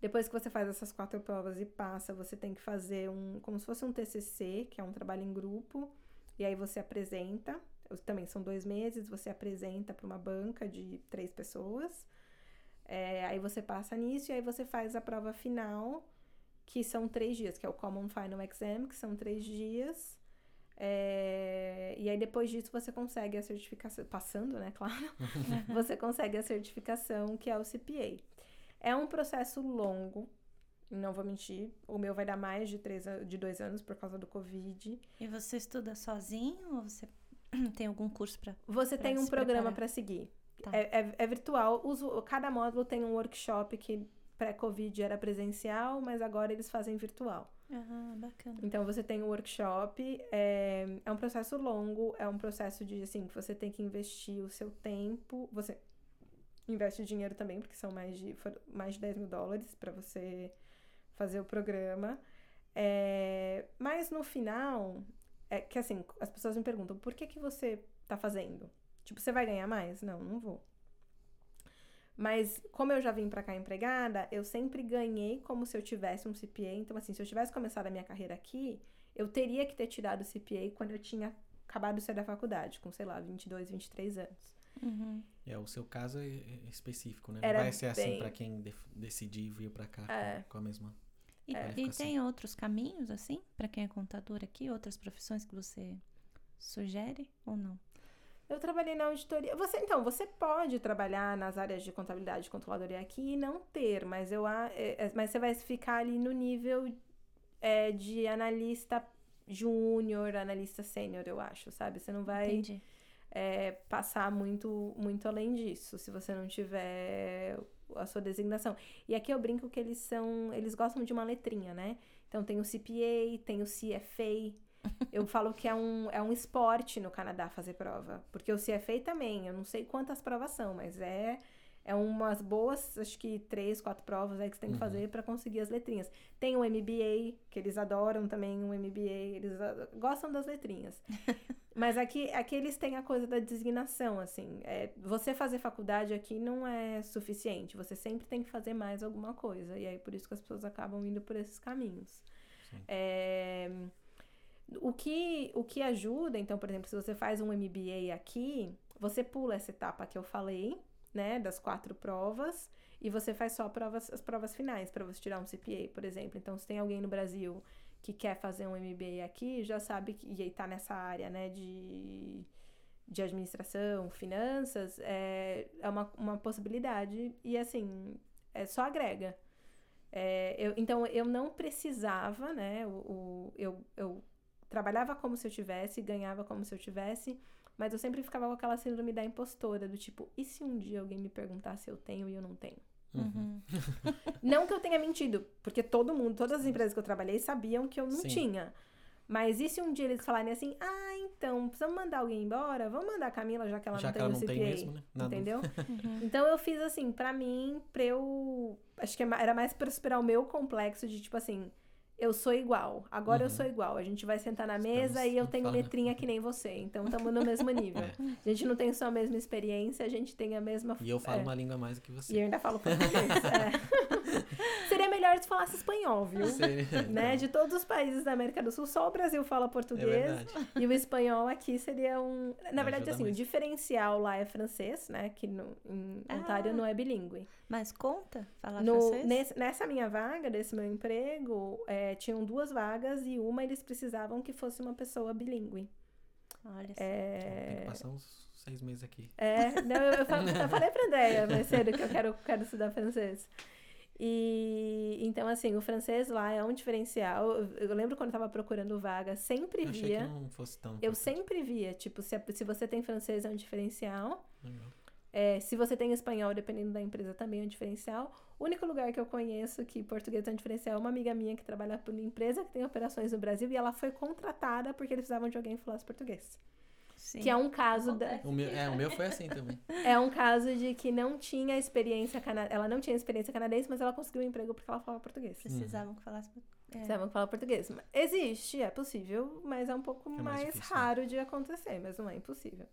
Depois que você faz essas quatro provas e passa, você tem que fazer um, como se fosse um TCC, que é um trabalho em grupo, e aí você apresenta. Também são dois meses, você apresenta para uma banca de três pessoas. É, aí você passa nisso e aí você faz a prova final, que são três dias, que é o Common Final Exam, que são três dias. É, e aí depois disso você consegue a certificação, passando, né, claro, você consegue a certificação que é o CPA. É um processo longo, não vou mentir. O meu vai dar mais de, três, de dois anos por causa do Covid. E você estuda sozinho ou você tem algum curso pra. Você Pra tem um programa para seguir. Tá. É, é- é virtual. Uso, cada módulo tem um workshop que pré-Covid era presencial, mas agora eles fazem virtual. Ah, bacana. Então você tem o workshop, é, é um processo longo, é um processo de assim, que você tem que investir o seu tempo, você investe dinheiro também, porque são mais de, mais de 10 mil dólares para você fazer o programa. É, mas no final, é que assim, as pessoas me perguntam, por que, que você tá fazendo? Tipo, você vai ganhar mais? Não, não vou. Mas como eu já vim pra cá empregada, eu sempre ganhei como se eu tivesse um CPA. Então, assim, se eu tivesse começado a minha carreira aqui, eu teria que ter tirado o CPA quando eu tinha acabado de sair da faculdade, com, sei lá, 22, 23 anos. Uhum. É, o seu caso é é específico, né? Era Não vai ser assim bem- pra quem def- decidir vir pra cá É. com, com a mesma. E, É. e tem outros caminhos, assim, pra quem é contador aqui? Outras profissões que você sugere ou não? Eu trabalhei na auditoria. Você, então, você pode trabalhar nas áreas de contabilidade e controladoria aqui e não ter, mas eu é, é, mas você vai ficar ali no nível é, de analista júnior, analista sênior, eu acho, sabe? Você não vai é, passar muito, muito além disso, se você não tiver a sua designação. E aqui eu brinco que eles são, eles gostam de uma letrinha, né? Então tem o CPA, tem o CFA. Eu falo que é um, é um esporte no Canadá fazer prova, porque o CFA também, eu não sei quantas provas são, mas é é umas boas, acho que três, quatro provas aí que você tem que Uhum. fazer para conseguir as letrinhas. Tem o MBA, que eles adoram também o MBA, eles gostam das letrinhas. Mas aqui, aqui eles têm a coisa da designação, assim. É, você fazer faculdade aqui não é suficiente. Você sempre tem que fazer mais alguma coisa. E aí, por isso que as pessoas acabam indo por esses caminhos. Sim. É, o, que, o que ajuda, então, por exemplo, se você faz um MBA aqui, você pula essa etapa que eu falei, né? Das quatro provas. E você faz só provas, as provas finais para você tirar um CPA, por exemplo. Então, se tem alguém no Brasil que quer fazer um MBA aqui, já sabe que e aí tá nessa área, né, de, de administração, finanças, é, é uma, uma possibilidade e assim, é, só agrega. É, eu, então, eu não precisava, né, o, o- eu, eu trabalhava como se eu tivesse, ganhava como se eu tivesse, mas eu sempre ficava com aquela síndrome da impostora, do tipo, e se um dia alguém me perguntar se eu tenho e eu não tenho? Uhum. Não que eu tenha mentido, porque todo mundo, todas as empresas que eu trabalhei sabiam que eu não Sim. tinha. Mas e se um dia eles falarem assim, ah, então, precisamos mandar alguém embora? Vamos mandar a Camila, já que ela Já não que tem ela o não CPA. tem mesmo, né? Entendeu? Uhum. Então eu fiz assim, pra mim, pra eu. Acho que é era mais pra superar o meu complexo de tipo assim. Eu sou igual, agora eu Uhum. sou igual. A gente vai sentar na Estamos mesa e eu tenho falando. letrinha que nem você. Então estamos no mesmo nível. É. A gente não tem só a mesma experiência, a gente tem a mesma. E eu falo é. uma língua mais do que E você. eu ainda falo português. é. Seria se falasse espanhol, viu? Seria- Né? De todos os países da América do Sul, só o Brasil fala É português. verdade. e o espanhol aqui seria um. Na verdade, Ajuda assim, o diferencial lá é francês, né? Que no, em Ah. Ontário não é bilíngue. Mas conta falar No, francês? nesse- nessa minha vaga, desse meu emprego, é, tinham duas vagas e uma eles precisavam que fosse uma pessoa bilíngue. Olha só. Tem É, que passar uns seis meses aqui. é, não, eu, eu, eu falei pra Andréia mais cedo que eu quero, quero estudar francês. E então, assim, o francês lá é um diferencial. Eu, lembro quando eu tava procurando vaga, sempre Eu achei que via. não fosse tão. Eu sempre via, tipo, se, a- se você tem francês é um diferencial. Legal. É, se você tem espanhol, dependendo da empresa, também é um diferencial. O único lugar que eu conheço que português é um diferencial é uma amiga minha que trabalha por uma empresa que tem operações no Brasil e ela foi contratada porque eles precisavam de alguém que falasse português. Sim. Que é um caso da. O meu, é, o meu foi assim também. é um caso de que não tinha experiência cana ela não tinha experiência canadense, mas ela conseguiu um emprego porque ela falava português. Precisavam que falasse. É. Precisavam falar português. Existe, é possível, mas é um pouco mais mais, difícil, né? raro de acontecer, mas não é impossível.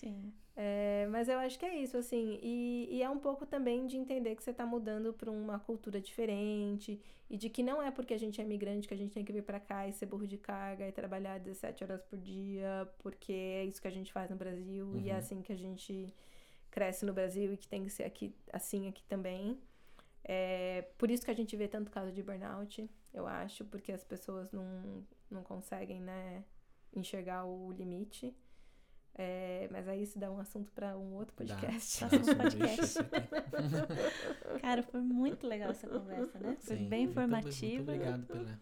Sim. É, mas eu acho que é isso, assim. E, e é um pouco também de entender que você tá mudando para uma cultura diferente. E de que não é porque a gente é imigrante que a gente tem que vir para cá e ser burro de carga e trabalhar 17 horas por dia, porque é isso que a gente faz no Brasil e é Uhum. assim que a gente cresce no Brasil e que tem que ser aqui, assim aqui também. É, por isso que a gente vê tanto caso de burnout, eu acho, porque as pessoas não, não conseguem, né, enxergar o limite. É, mas aí isso dá um assunto para um outro Dá. podcast. Faça um Nossa, podcast. Cara, foi muito legal essa conversa, né? Foi Sim, bem informativa. Muito obrigado pela,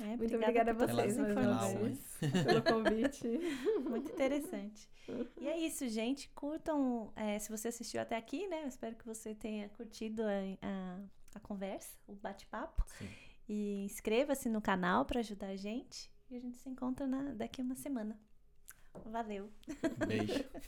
É, Muito obrigada a por todas vocês pela pelo convite. Muito interessante. E é isso, gente. Curtam. é, se você assistiu até aqui, né? Eu espero que você tenha curtido a, a, a conversa, o bate-papo. E inscreva-se no canal para ajudar a gente. E a gente se encontra na, daqui a uma semana. Valeu! Beijo.